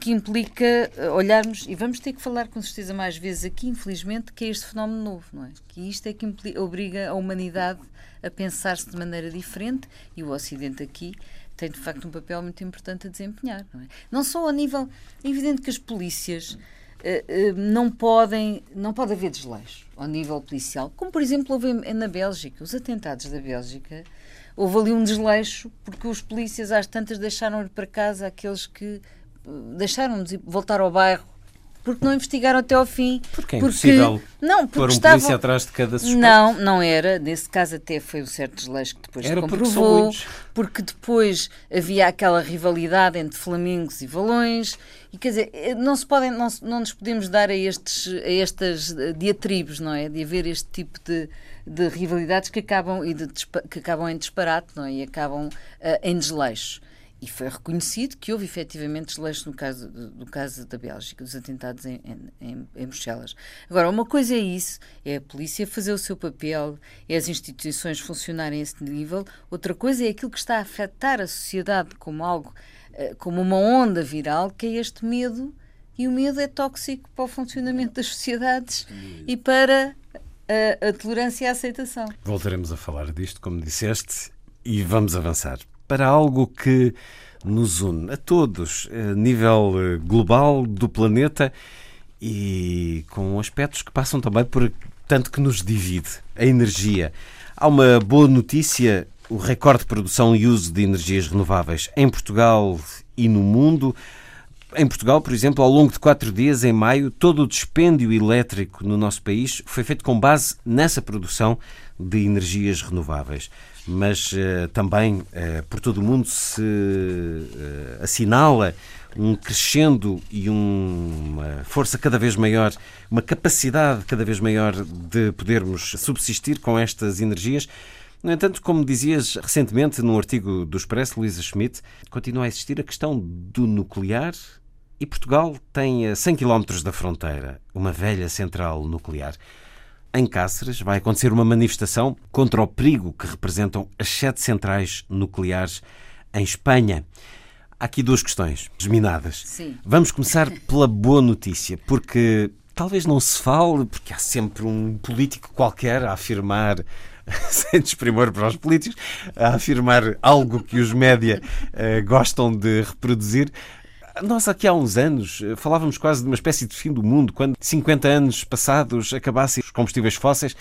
que implica olharmos, e vamos ter que falar com certeza mais vezes aqui, infelizmente, que é este fenómeno novo, não é? Que isto é que implica, obriga a humanidade a pensar-se de maneira diferente e o Ocidente aqui tem de facto um papel muito importante a desempenhar. Não, é? não só a nível. É evidente que as polícias uh, não podem. Não pode haver desleixo ao nível policial, como por exemplo houve na Bélgica, os atentados da Bélgica. Houve ali um desleixo porque os polícias às tantas deixaram ir para casa aqueles que uh, deixaram de voltar ao bairro porque não investigaram até ao fim. Porque é impossível porque, não, porque pôr um estavam... polícia atrás de cada suspeito. Não, não era. Nesse caso até foi um certo desleixo que depois era comprovou. Porque, porque depois havia aquela rivalidade entre Flamingos e Valões. E quer dizer, eh, não, se podem, não, não nos podemos dar a, estes, a estas eh, diatribos, não é? De haver este tipo de, de rivalidades que acabam, e de, que acabam em disparate, não é? E acabam uh, em desleixo. E foi reconhecido que houve efetivamente desleixo no caso, no caso da Bélgica, dos atentados em, em, em, Bruxelas. Agora, uma coisa é isso, é a polícia fazer o seu papel, é as instituições funcionarem a esse nível, outra coisa é aquilo que está a afetar a sociedade como algo, eh, como uma onda viral, que é este medo, e o medo é tóxico para o funcionamento das sociedades e para a, a tolerância e a aceitação. Voltaremos a falar disto, como disseste, e vamos avançar para algo que nos une a todos, a nível eh, global do planeta e com aspectos que passam também por tanto que nos divide, a energia. Há uma boa notícia, o recorde de produção e uso de energias renováveis em Portugal e no mundo. Em Portugal, por exemplo, ao longo de quatro dias, em maio, todo o dispêndio elétrico no nosso país foi feito com base nessa produção de energias renováveis mas uh, também uh, por todo o mundo se uh, assinala um crescendo e um, uma força cada vez maior, uma capacidade cada vez maior de podermos subsistir com estas energias. No entanto, como dizias recentemente num artigo do Expresso, Luísa Schmidt, continua a existir a questão do nuclear e Portugal tem a 100 km da fronteira uma velha central nuclear em Cáceres, vai acontecer uma manifestação contra o perigo que representam as sete centrais nucleares em Espanha. Há aqui duas questões desminadas. Sim. Vamos começar pela boa notícia, porque talvez não se fale, porque há sempre um político qualquer a afirmar sem desprimor para os políticos, a afirmar algo que os média uh, gostam de reproduzir. Nós aqui há uns anos eh, falávamos quase de uma espécie de fim do mundo, quando 50 anos passados acabassem os combustíveis fósseis.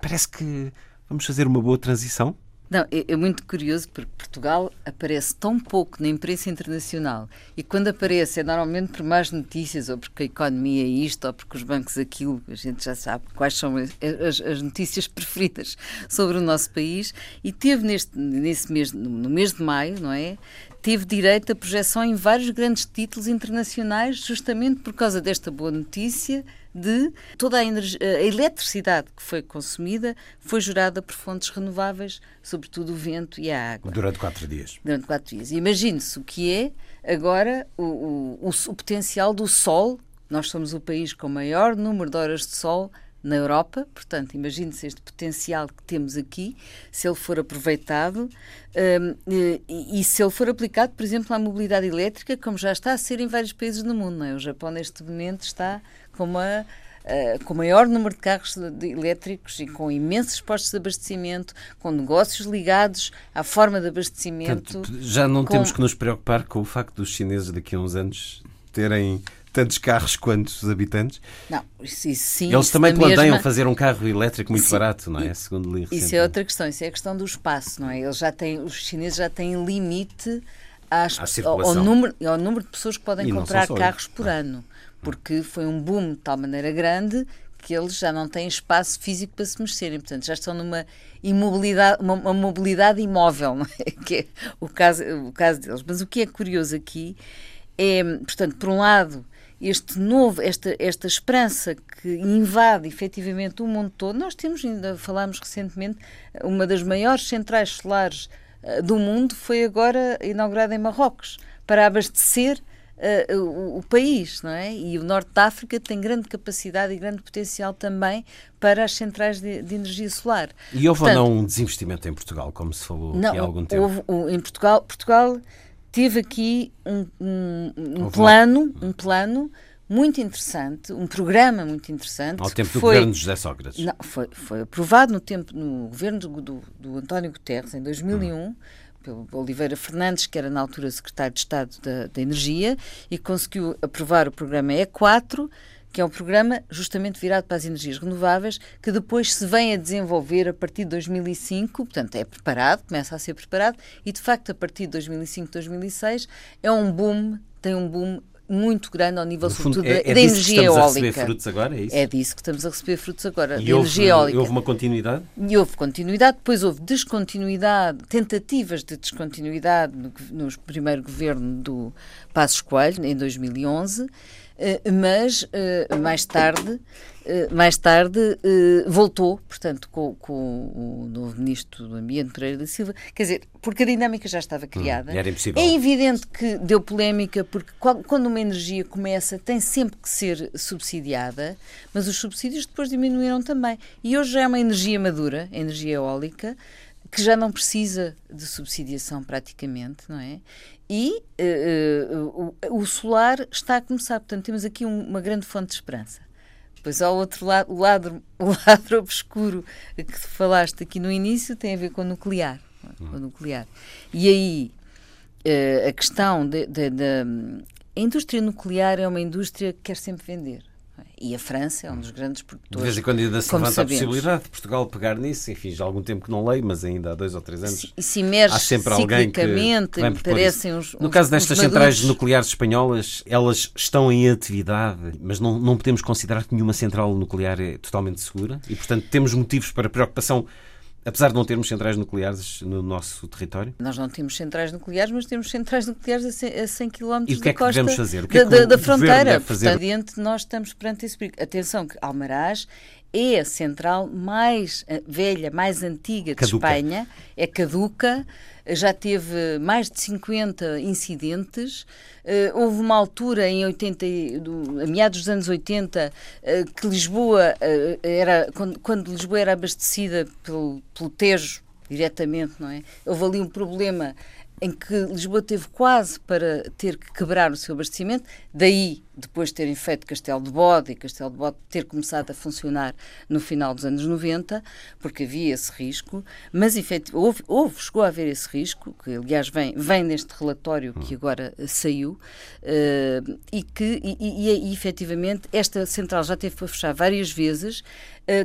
Parece que vamos fazer uma boa transição. Não, é, é, muito curioso porque Portugal aparece tão pouco na imprensa internacional e quando aparece é normalmente por más notícias ou porque a economia é isto ou porque os bancos aquilo, a gente já sabe quais são as, as, as notícias preferidas sobre o nosso país e teve neste, nesse mês, no mês de maio, não é? Teve direito a projeção em vários grandes títulos internacionais, justamente por causa desta boa notícia de toda a, a, eletricidade que foi consumida foi gerada por fontes renováveis, sobretudo o vento e a água. Durante quatro dias. Durante quatro dias. Imagine-se o que é agora o, o, o, o potencial do sol. Nós somos o país com o maior número de horas de sol na Europa. Portanto, imagine-se este potencial que temos aqui, se ele for aproveitado um, e, e, se ele for aplicado, por exemplo, à mobilidade elétrica, como já está a ser em vários países do mundo. É? O Japão, neste momento, está com uma Uh, com o maior número de carros de, elétricos e com imensos postos de abastecimento, com negócios ligados à forma de abastecimento. Portanto, já não com... temos que nos preocupar com o facto dos chineses daqui a uns anos terem tantos carros quanto os habitantes. Não, isso, isso sim. Eles também planeiam mesma... fazer um carro elétrico muito sim. barato, não é? Segundo li Isso é outra questão, isso é a questão do espaço, não é? Eles já têm, os chineses já têm limite às, ao, ao, número, ao número de pessoas que podem e comprar carros por ah. ano, porque foi um boom de tal maneira grande que eles já não têm espaço físico para se mexerem, portanto já estão numa imobilidade, uma, uma mobilidade imóvel, não é? que é o caso, o caso deles. Mas o que é curioso aqui é, portanto, por um lado, este novo, esta, esta esperança que invade efetivamente o mundo todo. Nós temos, ainda falámos recentemente, uma das maiores centrais solares uh, do mundo foi agora inaugurada em Marrocos para abastecer uh, o, o, país, não é? E o Norte da África tem grande capacidade e grande potencial também para as centrais de, de energia solar. E houve Portanto, ou não um desinvestimento em Portugal, como se falou não, há algum tempo? Houve, em Portugal, Portugal teve aqui um, um, um plano, um plano muito interessante, um programa muito interessante. Ao tempo do governo de José Sócrates. Não, foi, foi aprovado no, tempo, no governo do, do, do António Guterres, em 2001, hum. pelo Oliveira Fernandes, que era na altura secretário de Estado da, da Energia, e conseguiu aprovar o programa E4, que é um programa justamente virado para as energias renováveis, que depois se vem a desenvolver a partir de 2005, portanto é preparado, começa a ser preparado, e de facto a partir de 2005, 2006 é um boom, tem um boom muito grande ao nível, fundo, sobretudo, é, é da energia eólica. Estamos a receber frutos agora, é isso? É disso que estamos a receber frutos agora, e da houve, energia eólica. houve uma continuidade? E houve continuidade, depois houve descontinuidade, tentativas de descontinuidade no, no primeiro governo do Passos Coelho, em 2011, eh, mas eh, mais tarde eh, mais tarde voltou, portanto, com, com, o novo ministro do Ambiente, Pereira da Silva, quer dizer, porque a dinâmica já estava hum, criada. Hum, era impossível. É evidente que deu polémica, porque quando uma energia começa, tem sempre que ser subsidiada, mas os subsídios depois diminuíram também. E hoje já é uma energia madura, a energia eólica, que já não precisa de subsidiação praticamente, não é? E uh, uh, o, o, solar está a começar, portanto temos aqui um, uma grande fonte de esperança. Depois ao outro lado, o lado, o lado obscuro que falaste aqui no início tem a ver com o nuclear. Com o nuclear. E aí uh, a questão de, a indústria nuclear é uma indústria que quer sempre vender. E a França é um dos grandes produtores. De vez em quando ainda se levanta sabemos. a possibilidade de Portugal pegar nisso. Enfim, já há algum tempo que não leio, mas ainda há dois ou três anos. E se emerge há sempre alguém que, que parecem uns, No caso destas centrais nucleares espanholas, elas estão em atividade, mas não, não podemos considerar que nenhuma central nuclear é totalmente segura. E, portanto, temos motivos para preocupação Apesar de não termos centrais nucleares no nosso território? Nós não temos centrais nucleares, mas temos centrais nucleares a 100, a 100 km e o que é que devemos fazer? O que é que da, da fronteira. Portanto, nós estamos perante esse perigo. Atenção que Almaraz é a central mais velha, mais antiga de caduca. Espanha, é caduca, já teve mais de 50 incidentes. Uh, houve uma altura, em 80, do, a meados dos anos 80, uh, que Lisboa uh, era, quando, quando, Lisboa era abastecida pelo, pelo Tejo diretamente, não é? Houve ali um problema em que Lisboa teve quase para ter que quebrar o seu abastecimento, daí depois de terem feito Castelo de Bode e Castelo de Bode ter começado a funcionar no final dos anos 90, porque havia esse risco, mas houve, houve, chegou a haver esse risco, que aliás vem, vem neste relatório que agora saiu, uh, e que e, e, e, efetivamente esta central já teve para fechar várias vezes,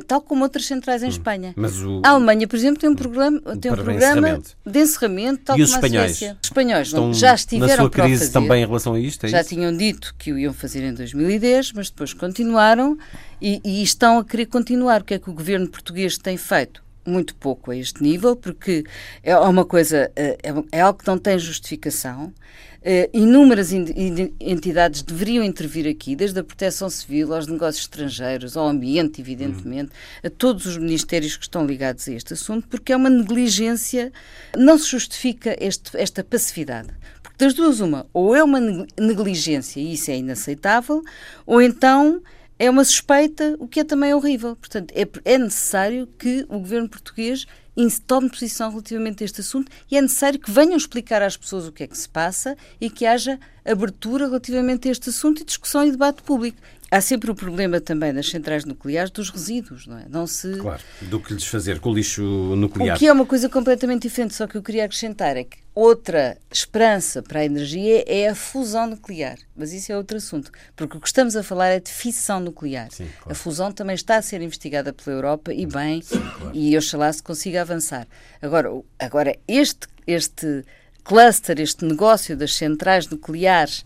tal como outras centrais em hum. Espanha. O... A Alemanha, por exemplo, tem um programa, tem um programa encerramento. de encerramento, tal e como os espanhóis? a Suécia. Os espanhóis não, já estiveram na sua crise também em relação a isto? É já isso? tinham dito que o iam fazer fazer em 2010, mas depois continuaram e, e estão a querer continuar. O que é que o governo português tem feito? Muito pouco a este nível, porque é uma coisa, eh, é, é algo que não tem justificação. Uh, inúmeras entidades deveriam intervir aqui, desde a proteção civil aos negócios estrangeiros, ao ambiente, evidentemente, a todos os ministérios que estão ligados a este assunto, porque é uma negligência, não se justifica este, esta passividade. Das duas, uma, ou é uma negligência e isso é inaceitável, ou então é uma suspeita, o que é também horrível. Portanto, é, é necessário que o governo português tome posição relativamente a este assunto e é necessário que venham explicar às pessoas o que é que se passa e que haja abertura relativamente a este assunto e discussão e debate público. Há sempre o problema também nas centrais nucleares dos resíduos, não é? Não se... Claro, do que lhes fazer com o lixo nuclear. O que é uma coisa completamente diferente, só que eu queria acrescentar é que outra esperança para a energia é a fusão nuclear. Mas isso é outro assunto, porque o que estamos a falar é de fissão nuclear. Sim, claro. A fusão também está a ser investigada pela Europa e bem, Sim, claro. e oxalá se consiga avançar. Agora, agora este, este cluster, este negócio das centrais nucleares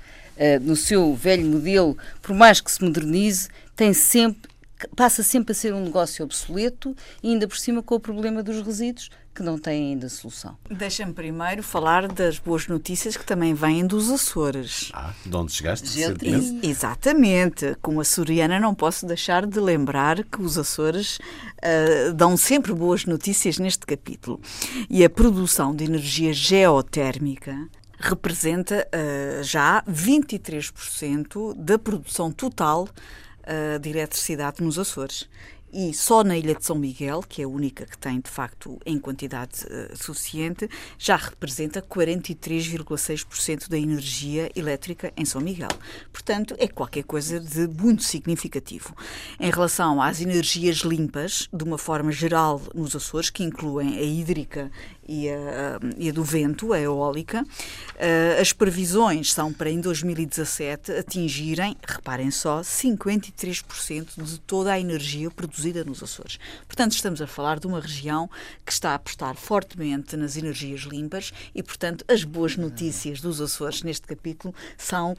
no seu velho modelo, por mais que se modernize, tem sempre passa sempre a ser um negócio obsoleto e ainda por cima com o problema dos resíduos que não têm ainda solução. Deixa-me primeiro falar das boas notícias que também vêm dos Açores. Ah, de onde chegaste? Gente, exatamente. Como açoriana não posso deixar de lembrar que os Açores uh, dão sempre boas notícias neste capítulo. E a produção de energia geotérmica representa uh, já 23% da produção total uh, de eletricidade nos Açores e só na Ilha de São Miguel, que é a única que tem de facto em quantidade uh, suficiente, já representa 43,6% da energia elétrica em São Miguel. Portanto, é qualquer coisa de muito significativo. Em relação às energias limpas, de uma forma geral nos Açores, que incluem a hídrica e a, e a do vento, a eólica. Uh, as previsões são para em 2017 atingirem, reparem só, 53% de toda a energia produzida nos Açores. Portanto, estamos a falar de uma região que está a apostar fortemente nas energias limpas e, portanto, as boas notícias dos Açores neste capítulo são uh,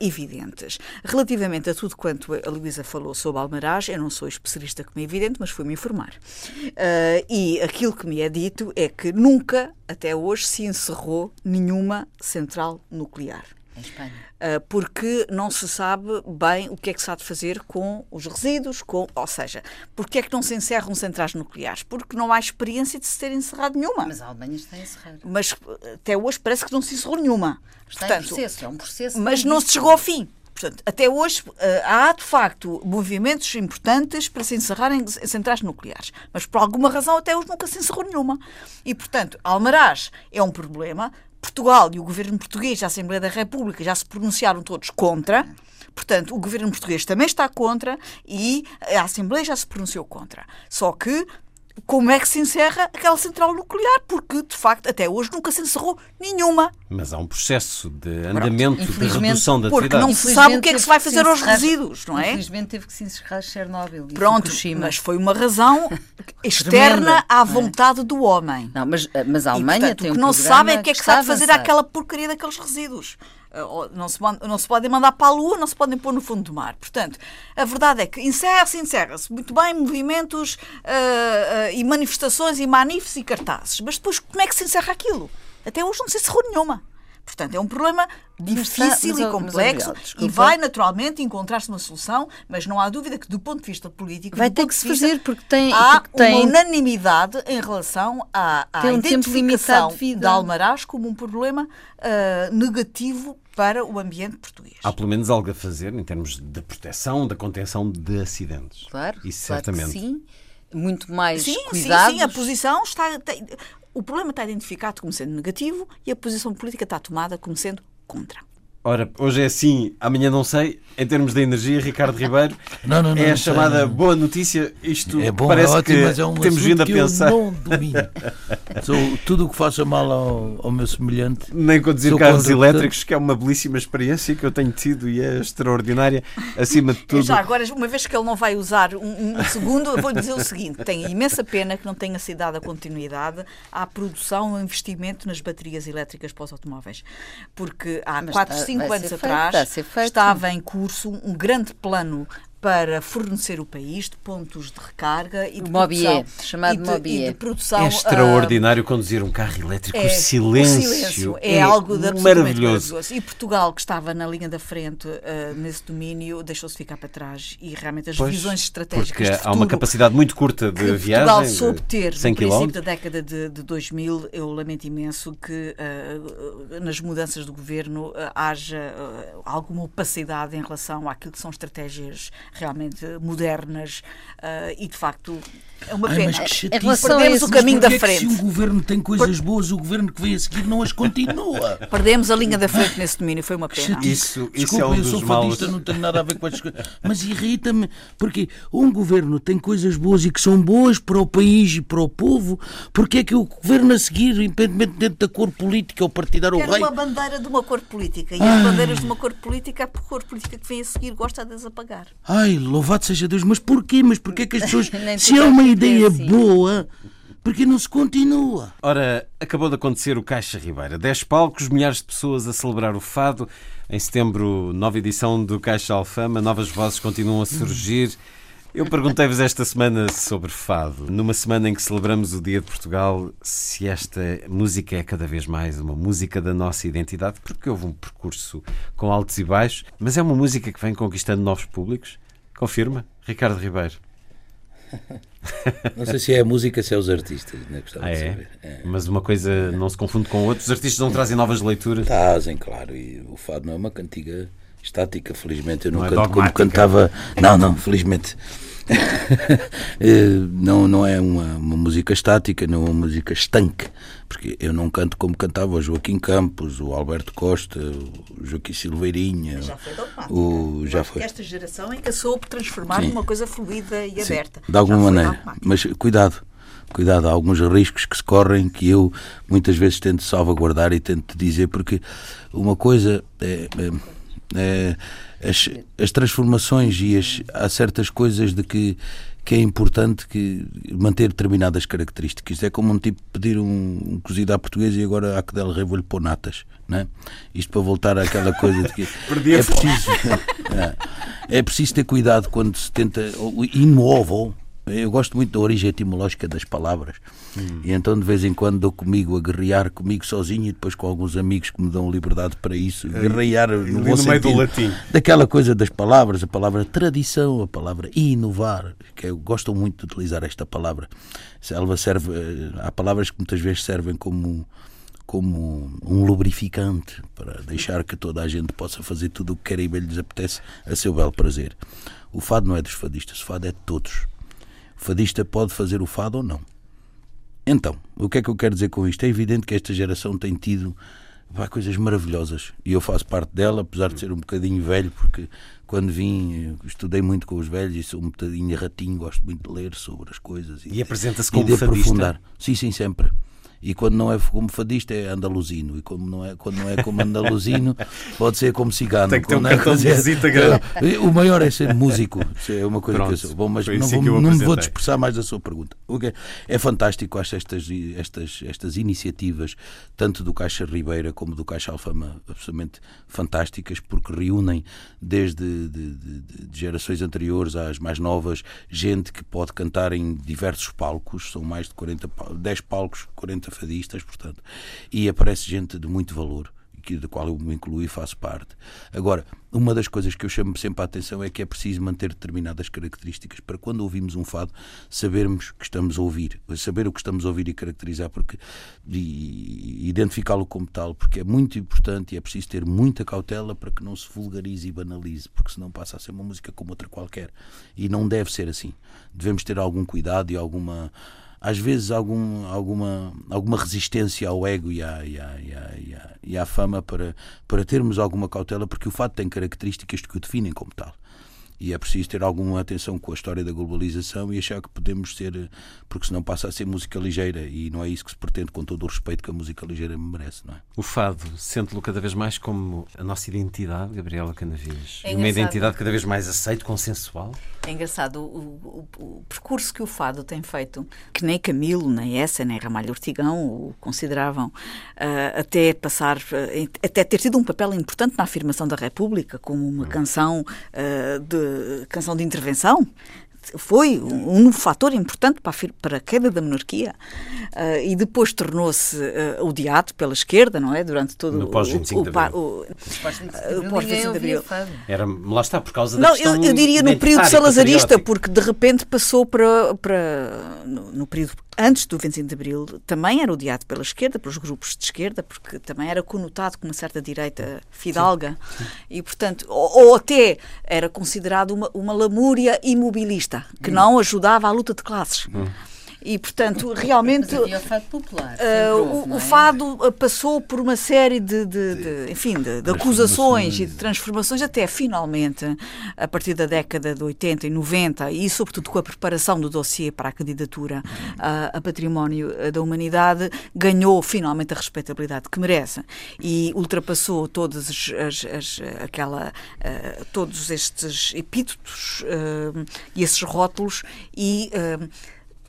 evidentes. Relativamente a tudo quanto a Luísa falou sobre Almaraz, eu não sou especialista, como é evidente, mas fui-me informar. Uh, e aquilo que me é dito é que num nunca, até hoje, se encerrou nenhuma central nuclear. Em Espanha. Ah, porque não se sabe bem o que é que se há de fazer com os resíduos, com, ou seja, porque é que não se encerram centrais nucleares? Porque não há experiência de se ter encerrado nenhuma. Mas a Alemanha está encerrada. Mas até hoje parece que não se encerrou nenhuma. Está Portanto, em processo, é um processo. Mas não se chegou ao fim. Portanto, até hoje eh, há, de facto, movimentos importantes para se encerrarem centrais nucleares. Mas, por alguma razão, até hoje nunca se encerrou nenhuma. E, portanto, Almaraz é um problema. Portugal e o governo português a Assembleia da República já se pronunciaram todos contra. Portanto, o governo português também está contra e a Assembleia já se pronunciou contra. Só que como é que se encerra aquela central nuclear, porque de facto até hoje nunca se encerrou nenhuma. Mas há um processo de andamento de redução da atividade. Porque não se sabe o que é que se vai fazer aos resíduos, não é? Infelizmente teve que se encerrar Chernobyl e Pronto, Fukushima. mas foi uma razão externa à vontade do homem. Não, mas, mas a Alemanha e, portanto, tem o que não se sabe é o que é que se está vai fazer àquela porcaria daqueles resíduos. Eh, não se, não se podem mandar para a Lua, não se podem pôr no fundo do mar. Portanto, a verdade é que encerra-se, encerra-se muito bem movimentos uh, uh, e manifestações e manifes e cartazes. Mas depois, como é que se encerra aquilo? Até hoje não se encerrou nenhuma. Portanto, é um problema difícil mas, e complexo mas, e vai naturalmente encontrar-se uma solução, mas não há dúvida que do ponto de vista político vai ter que se fazer porque tem há porque tem... uma unanimidade em relação à, à um identificação de, de Almaraz como um problema uh, negativo para o ambiente português. Há pelo menos algo a fazer em termos de proteção, da contenção de acidentes. Claro, Isso claro certamente. sim muito mais sim, cuidados. Sim, sim, a posição está. Tem, o problema está identificado como sendo negativo e a posição política está tomada como sendo contra. Ora, hoje é assim, amanhã não sei. Em termos de energia, Ricardo Ribeiro, não, não, não, é a chamada sei, boa notícia. Isto é bom, parece é ótimo, que mas é um temos vindo a pensar. Eu não domino. Sou, tudo o que faça mal ao, ao meu semelhante. Nem conduzir carros elétricos, que é uma belíssima experiência que eu tenho tido e é extraordinária, acima de tudo. Já agora, uma vez que ele não vai usar um, um segundo, eu vou dizer o seguinte: tenho imensa pena que não tenha sido dada continuidade à produção e investimento nas baterias elétricas para os automóveis. Porque há 4, 5 anos atrás estava em curso um grande plano para fornecer o país de pontos de recarga e de Mobier, produção. chamado e de, Mobier. E de produção, é extraordinário uh, conduzir um carro elétrico. É, o, silêncio o silêncio é, é algo de maravilhoso. maravilhoso. E Portugal, que estava na linha da frente uh, nesse domínio, deixou-se ficar para trás. E realmente as pois, visões estratégicas. Porque há uma capacidade muito curta de que viagem. Portugal soube ter, 100 no princípio da década de, de 2000, eu lamento imenso que uh, nas mudanças do governo haja alguma opacidade em relação àquilo que são estratégias realmente modernas uh, e, de facto, é uma Ai, pena. mas que Perdemos esse- o caminho da Porquê é que frente. se o governo tem coisas boas, o governo que vem a seguir não as continua. Perdemos a linha da frente nesse domínio, foi uma pena. Isso- isso Desculpa, é um eu dos sou fadista, não tenho nada a ver com estas coisas. Mas irrita-me, porque um governo tem coisas boas e que são boas para o país e para o povo, porque é que o governo a seguir, independentemente da cor política ou partidária ou rei, uma bandeira de uma cor política. E Ah. as bandeiras de uma cor política, a cor política que vem a seguir gosta de as apagar. Ai, louvado seja Deus, mas porquê? Mas porquê que as pessoas, se é uma é ideia assim. boa, porque não se continua? Ora, acabou de acontecer o Caixa Ribeira. Dez palcos, milhares de pessoas a celebrar o fado. Em setembro, nova edição do Caixa Alfama. Novas vozes continuam a surgir. Eu perguntei-vos esta semana sobre fado. Numa semana em que celebramos o Dia de Portugal, se esta música é cada vez mais uma música da nossa identidade, porque houve um percurso com altos e baixos, mas é uma música que vem conquistando novos públicos. Confirma, Ricardo Ribeiro. Não sei se é a música, se é os artistas, né? Gostava Ah, de é? saber. É. Mas uma coisa não se confunde com outra. Os artistas não trazem novas leituras. Trazem, claro, e o fado não é uma cantiga estática, felizmente eu não, Não é como cantava. Não, não, felizmente. Eh, não, não é uma, uma música estática, não é uma música estanque, porque eu não canto como cantava o Joaquim Campos, o Alberto Costa, o Joaquim Silveirinha. Já foi. O, já Acho foi. esta geração é que soube transformar Sim. numa coisa fluida e Sim, aberta. de alguma Já maneira. Mas cuidado, cuidado, há alguns riscos que se correm que eu muitas vezes tento salvaguardar e tento dizer, porque uma coisa é- é as, as transformações e as, há certas coisas de que, que é importante que manter determinadas características. É como um tipo pedir um, um cozido à portuguesa e agora à que dela rei vou-lhe pôr natas. Né? Isto para voltar àquela coisa de que é preciso, é, é preciso ter cuidado quando se tenta. Inovo, eu gosto muito da origem etimológica das palavras. E então de vez em quando dou comigo a guerrear comigo sozinho e depois com alguns amigos que me dão liberdade para isso. Guerrear no, ali bom no meio do latim. Daquela coisa das palavras, a palavra tradição, a palavra inovar, que eu gosto muito de utilizar esta palavra. Ela serve, eh, há palavras que muitas vezes servem como como um lubrificante para deixar que toda a gente possa fazer tudo o que quer e bem lhes apetece a seu belo prazer. O fado não é dos fadistas, o fado é de todos. O fadista pode fazer o fado ou não. Então, o que é que eu quero dizer com isto? É evidente que esta geração tem tido pá, coisas maravilhosas e eu faço parte dela, apesar de ser um bocadinho velho, porque quando vim eh, estudei muito com os velhos e sou um bocadinho ratinho, gosto muito de ler sobre as coisas E apresenta-se e como de fadista? aprofundar. Sim, sim, sempre. E quando não é como fadista é andaluzino. E como não é, quando não é como andaluzino, pode ser como cigano. Tem que ter um é- cartão de visita grande. O maior é ser músico. Isso é uma coisa que eu Pronto, sou. Bom, mas não, vou, não me vou dispersar mais da sua pergunta. É, é fantástico, acho estas, estas, estas iniciativas, tanto do Caixa Ribeira como do Caixa Alfama, absolutamente fantásticas, porque reúnem desde de, de- de- gerações anteriores às mais novas, gente que pode cantar em diversos palcos, são mais de 40, pal- 10 palcos, 40 fadistas, portanto, e aparece gente de muito valor da qual eu me incluí e faço parte. Agora, uma das coisas que eu chamo sempre a atenção é que é preciso manter determinadas características para quando ouvimos um fado sabermos que estamos a ouvir, saber o que estamos a ouvir e caracterizar porque e identificá-lo como tal, porque é muito importante e é preciso ter muita cautela para que não se vulgarize e banalize, porque senão passa a ser uma música como outra qualquer. E não deve ser assim. Devemos ter algum cuidado e alguma às vezes algum, alguma, alguma resistência ao ego e à, e à, e à, e à, e à fama para, para termos alguma cautela, porque o fato tem características que o definem como tal. E é preciso ter alguma atenção com a história da globalização e achar que podemos ser, porque senão passa a ser música ligeira e não é isso que se pretende, com todo o respeito que a música ligeira merece, não é? O fado sente-lo cada vez mais como a nossa identidade, Gabriela Canavias. É uma identidade cada vez mais aceite, consensual. É engraçado o, o- o percurso que o fado tem feito, que nem Camilo, nem essa, nem Ramalho Ortigão o consideravam, ah, até passar, ah, até ter tido um papel importante na afirmação da República, como uma canção ah, de canção de intervenção. Foi um, um fator importante para a, para a queda da monarquia Ah, e depois tornou-se ah, odiado pela esquerda, não é? Durante todo No o- pós-25 o, o, o, O pós-25 Ninguém de Abril. Era, lá está, por causa da Não, questão eu, eu diria no período salazarista, porque de repente passou para, para no, no período antes do 25 de Abril, também era odiado pela esquerda, pelos grupos de esquerda, porque também era conotado com uma certa direita fidalga. Sim, sim. E, portanto, ou, ou, até era considerado uma, uma lamúria imobilista, que hum. não ajudava à luta de classes. Hum. E, portanto, realmente. O fado popular. Uh, houve, o, é? fado ah, passou por uma série de, de, de enfim, de, de acusações e de transformações, até finalmente, a partir da década de 80 e 90, e sobretudo com a preparação do dossiê para a candidatura a, a património da humanidade, ganhou finalmente a respeitabilidade que merece. E ultrapassou todas as, as, aquela, uh, todos estes epítetos uh, e esses rótulos e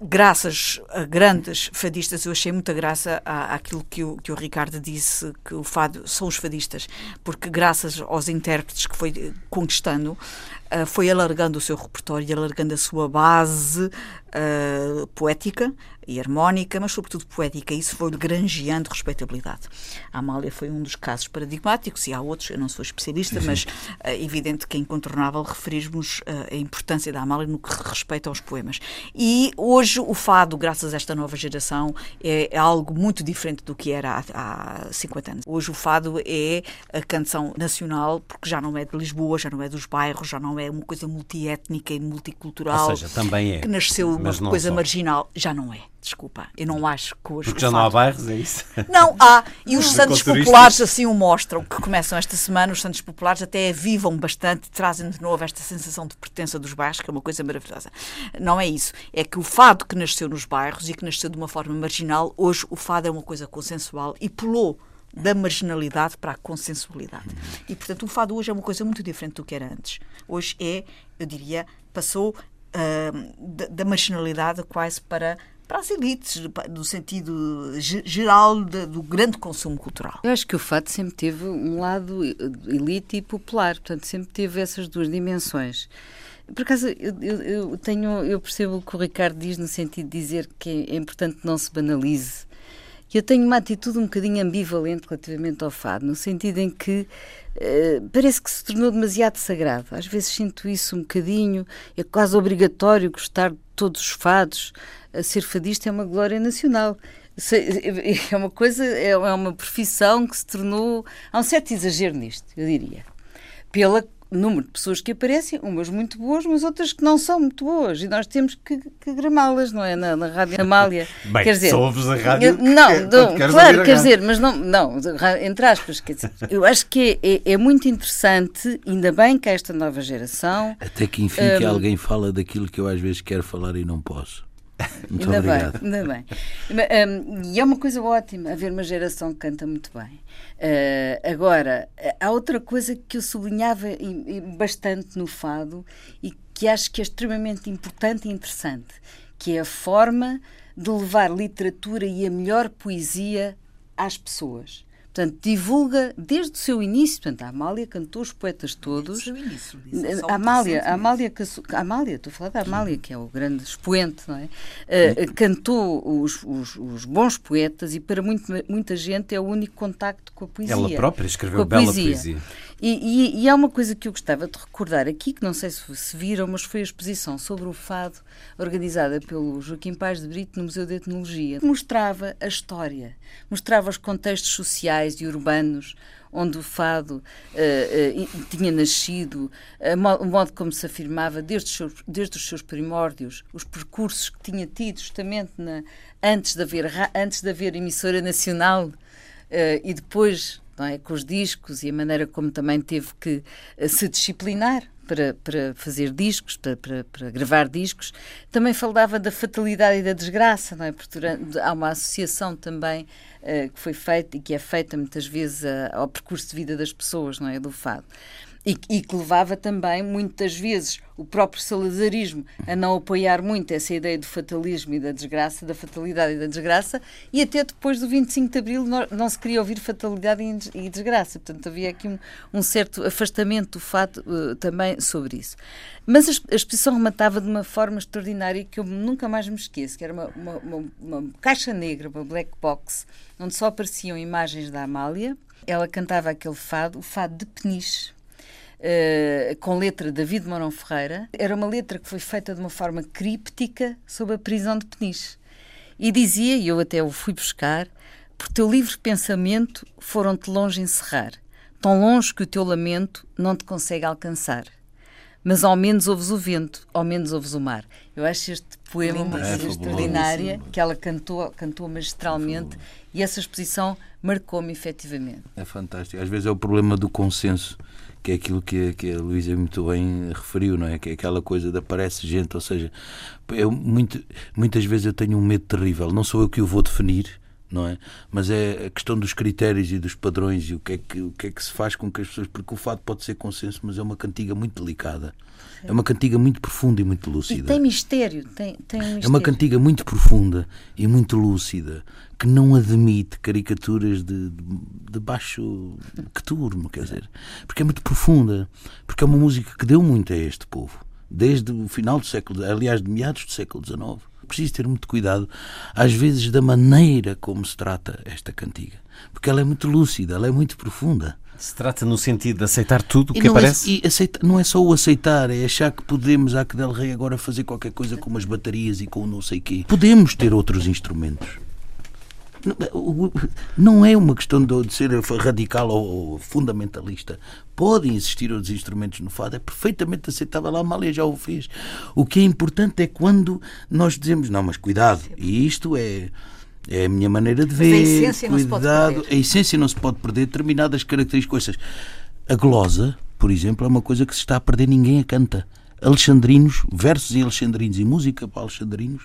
graças a grandes fadistas, eu achei muita graça à, àquilo que o, que o Ricardo disse, que o fado são os fadistas, porque graças aos intérpretes que foi conquistando, uh, foi alargando o seu repertório alargando a sua base uh, poética, e harmónica, mas sobretudo poética. Isso foi granjeando respeitabilidade. A Amália foi um dos casos paradigmáticos e há outros, eu não sou especialista, Sim. mas é evidente que é incontornável referirmos uh, a importância da Amália no que respeita aos poemas. E hoje o fado, graças a esta nova geração, é, é algo muito diferente do que era há, há 50 anos. Hoje o fado é a canção nacional, porque já não é de Lisboa, já não é dos bairros, já não é uma coisa multiétnica e multicultural. Ou seja, também é. Que nasceu uma coisa só. marginal. Já não é desculpa, eu não acho que hoje. Porque já não há bairros, é isso? Não, há. E os Santos Populares assim o mostram, que começam esta semana, os Santos Populares até avivam bastante, trazem de novo esta sensação de pertença dos bairros, que é uma coisa maravilhosa. Não é isso. É que o fado que nasceu nos bairros e que nasceu de uma forma marginal, hoje o fado é uma coisa consensual e pulou da marginalidade para a consensualidade. E, portanto, o fado hoje é uma coisa muito diferente do que era antes. Hoje é, eu diria, passou uh, da, da marginalidade quase para para as elites, no sentido geral do grande consumo cultural. Eu acho que o fato sempre teve um lado elite e popular, portanto, sempre teve essas duas dimensões. Por acaso, eu, eu, tenho, eu percebo o que o Ricardo diz no sentido de dizer que é importante não se banalize. Eu tenho uma atitude um bocadinho ambivalente relativamente ao fado, no sentido em que eh, parece que se tornou demasiado sagrado. Às vezes sinto isso um bocadinho, é quase obrigatório gostar de todos os fados ser fadista é uma glória nacional. É uma coisa, é uma profissão que se tornou. Há um certo exagero nisto, eu diria. Pelo número de pessoas que aparecem, umas muito boas, mas outras que não são muito boas. E nós temos que, que gramá-las, não é? Na, na Rádio Amália. Bem, quer dizer, só ouves a rádio. Não, não claro, quer dizer, mas não, não, entre aspas, quer dizer, eu acho que é, é, é, muito interessante, ainda bem que esta nova geração. Até que enfim um, que alguém fala daquilo que eu às vezes quero falar e não posso. Muito ainda obrigado. bem, ainda bem. Um, e é uma coisa ótima haver uma geração que canta muito bem. Uh, agora, há outra coisa que eu sublinhava bastante no fado e que acho que é extremamente importante e interessante, que é a forma de levar literatura e a melhor poesia às pessoas. Portanto, divulga desde o seu início. Portanto, a Amália cantou os poetas todos. Desde o seu início. A Amália, a Amália, a Amália, estou a falar da Amália, que é o grande expoente, não é? Uh, cantou os, os, os, bons poetas e para muito, muita gente é o único contacto com a poesia. Ela própria escreveu bela poesia. poesia. E, e, e, há uma coisa que eu gostava de recordar aqui, que não sei se, se viram, mas foi a exposição sobre o fado organizada pelo Joaquim Paz de Brito no Museu de Etnologia. Mostrava a história, mostrava os contextos sociais e urbanos onde o fado uh, uh, tinha nascido, uh, o modo como se afirmava desde os, seus, desde os seus primórdios, os percursos que tinha tido justamente na, antes, de haver, antes de haver emissora nacional e depois é? com os discos e a maneira como também teve que se disciplinar para, para fazer discos, para, para, para, gravar discos. Também falava da fatalidade e da desgraça, não é? Porque há uma associação também que foi feita e que é feita muitas vezes uh, ao percurso de vida das pessoas, não é? Do fado. E, e, que levava também, muitas vezes, o próprio salazarismo a não apoiar muito essa ideia do fatalismo e da desgraça, da fatalidade e da desgraça, e até depois do 25 de Abril não, não se queria ouvir fatalidade e desgraça. Portanto, havia aqui um, um certo afastamento do fato uh, também sobre isso. Mas a, a, exposição rematava de uma forma extraordinária que eu nunca mais me esqueço, que era uma, uma, uma, uma caixa negra, uma black box, onde só apareciam imagens da Amália. Ela cantava aquele fado, o fado de Peniche, Uh, com letra de David Mourão Ferreira. Era uma letra que foi feita de uma forma críptica sobre a prisão de Peniche. E dizia, e eu até o fui buscar, por teu livre pensamento foram-te longe encerrar, tão longe que o teu lamento não te consegue alcançar. Mas ao menos ouves o vento, ao menos ouves o mar. Eu acho este poema uma é, extraordinária, que ela cantou, cantou magistralmente, é e essa exposição marcou-me efetivamente. É fantástico. Às vezes é o problema do consenso que é aquilo que, que a Luísa muito bem referiu, não é? Que é aquela coisa de aparece gente, ou seja, eu, muito, muitas vezes eu tenho um medo terrível, não sou eu que o vou definir, não é? Mas é a questão dos critérios e dos padrões e o que é que, o que, é que se faz com que as pessoas. Porque o fato pode ser consenso, mas é uma cantiga muito delicada. É uma cantiga muito profunda e muito lúcida. E tem mistério, tem, tem mistério. É uma cantiga muito profunda e muito lúcida que não admite caricaturas de, de, de baixo que turno, quer dizer, porque é muito profunda, porque é uma música que deu muito a este povo, desde o final do século, aliás, de meados do século XIX. Preciso ter muito cuidado, às vezes, da maneira como se trata esta cantiga, porque ela é muito lúcida, ela é muito profunda. Se trata no sentido de aceitar tudo o que é- aparece? É, e aceita, não é só o aceitar, é achar que podemos, a que Del Rey agora fazer qualquer coisa com umas baterias e com não sei quê. Podemos ter outros instrumentos. Não é uma questão de ser radical ou fundamentalista. Podem existir outros instrumentos no fado, é perfeitamente aceitável. A Amália já o fez. O que é importante é quando nós dizemos, não, mas cuidado, e isto é. É a minha maneira de ver. Mas a essência cuidado, a essência não se pode perder. Determinadas características. A glosa, por exemplo, é uma coisa que se está a perder, ninguém a canta. Alexandrinos, versos em alexandrinos e música para alexandrinos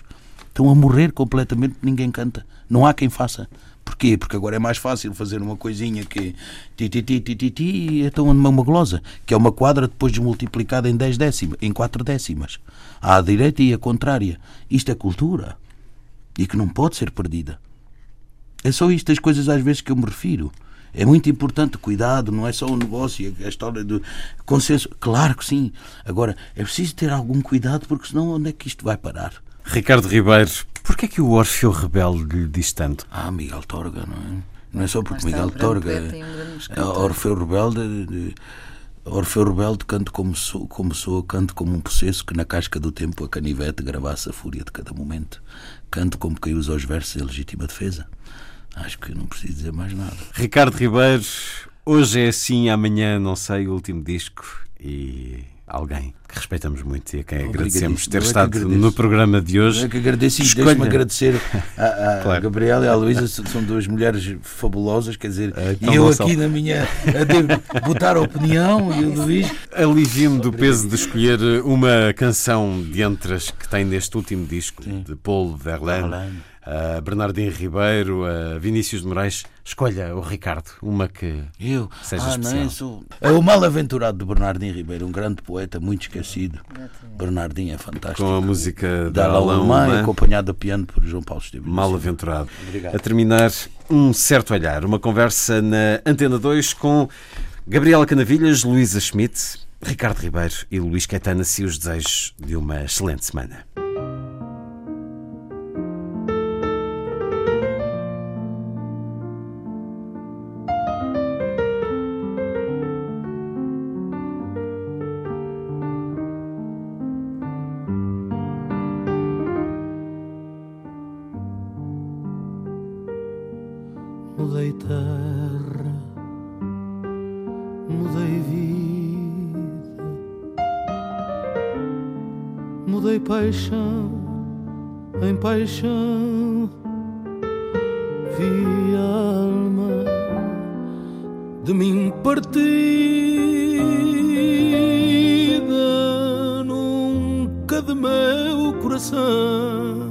estão a morrer completamente, ninguém canta. Não há quem faça. Porquê? Porque agora é mais fácil fazer uma coisinha que ti ti ti ti ti, ti então uma glosa, que é uma quadra depois desmultiplicada em 10 décimas, em 4 décimas. À direita e à contrária. Isto é cultura. E que não pode ser perdida. É só isto as coisas às vezes que eu me refiro. É muito importante, cuidado, não é só o negócio, a história do consenso. Claro que sim. Agora, é preciso ter algum cuidado, porque senão onde é que isto vai parar? Ricardo Ribeiro, porquê é que o Orfeu Rebelde lhe diz tanto? Ah, Miguel Torga, não é? Não é só porque Miguel um Torga. É, Orfeu Rebelde. Orfeu Rebelde, canto como sou, como sou, canto como um possesso que na casca do tempo a canivete gravasse a fúria de cada momento. Canto como quem usa os versos em legítima defesa. Acho que não preciso dizer mais nada. Ricardo Ribeiro, hoje é assim, amanhã não sei, o último disco e alguém que respeitamos muito e a quem agradecemos ter estado no programa de hoje. Eu é que agradeço e deixe-me agradecer a, a claro. Gabriela e à Luísa, são duas mulheres fabulosas, quer dizer, é, e eu aqui na minha a devo botar a opinião e o Luís. Alivio-me do peso de escolher uma canção de entre as que tem neste último disco, Sim. de Paul Verlaine a Bernardino Ribeiro, a Vinícius de Moraes. Escolha o Ricardo, uma que eu seja ah, especial. Não, sou... É o mal-aventurado de Bernardino Ribeiro, um grande poeta, muito esquecido. Bernardinho é fantástico. Com a música da, da Alemã, acompanhada a piano por João Paulo Esteves. Mal-aventurado. A terminar, um certo olhar, uma conversa na Antena 2 com Gabriela Canavilhas, Luísa Schmidt, Ricardo Ribeiro e Luís Caetano, e os desejos de uma excelente semana. Paixão em paixão. Vi alma de mim partida nunca de meu coração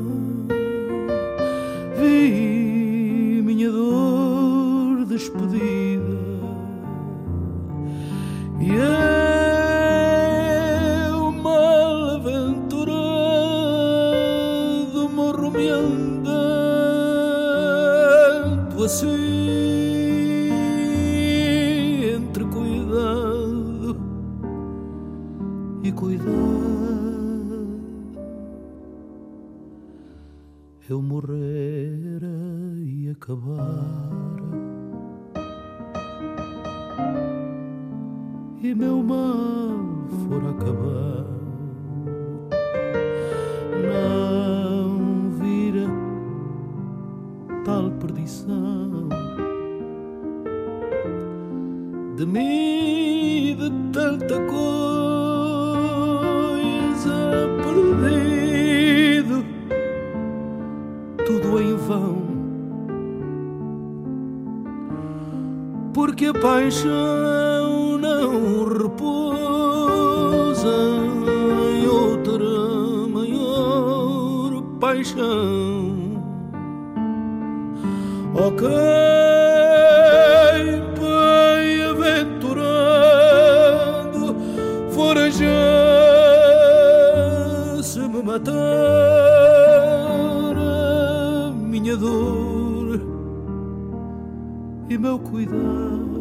e meu cuidado.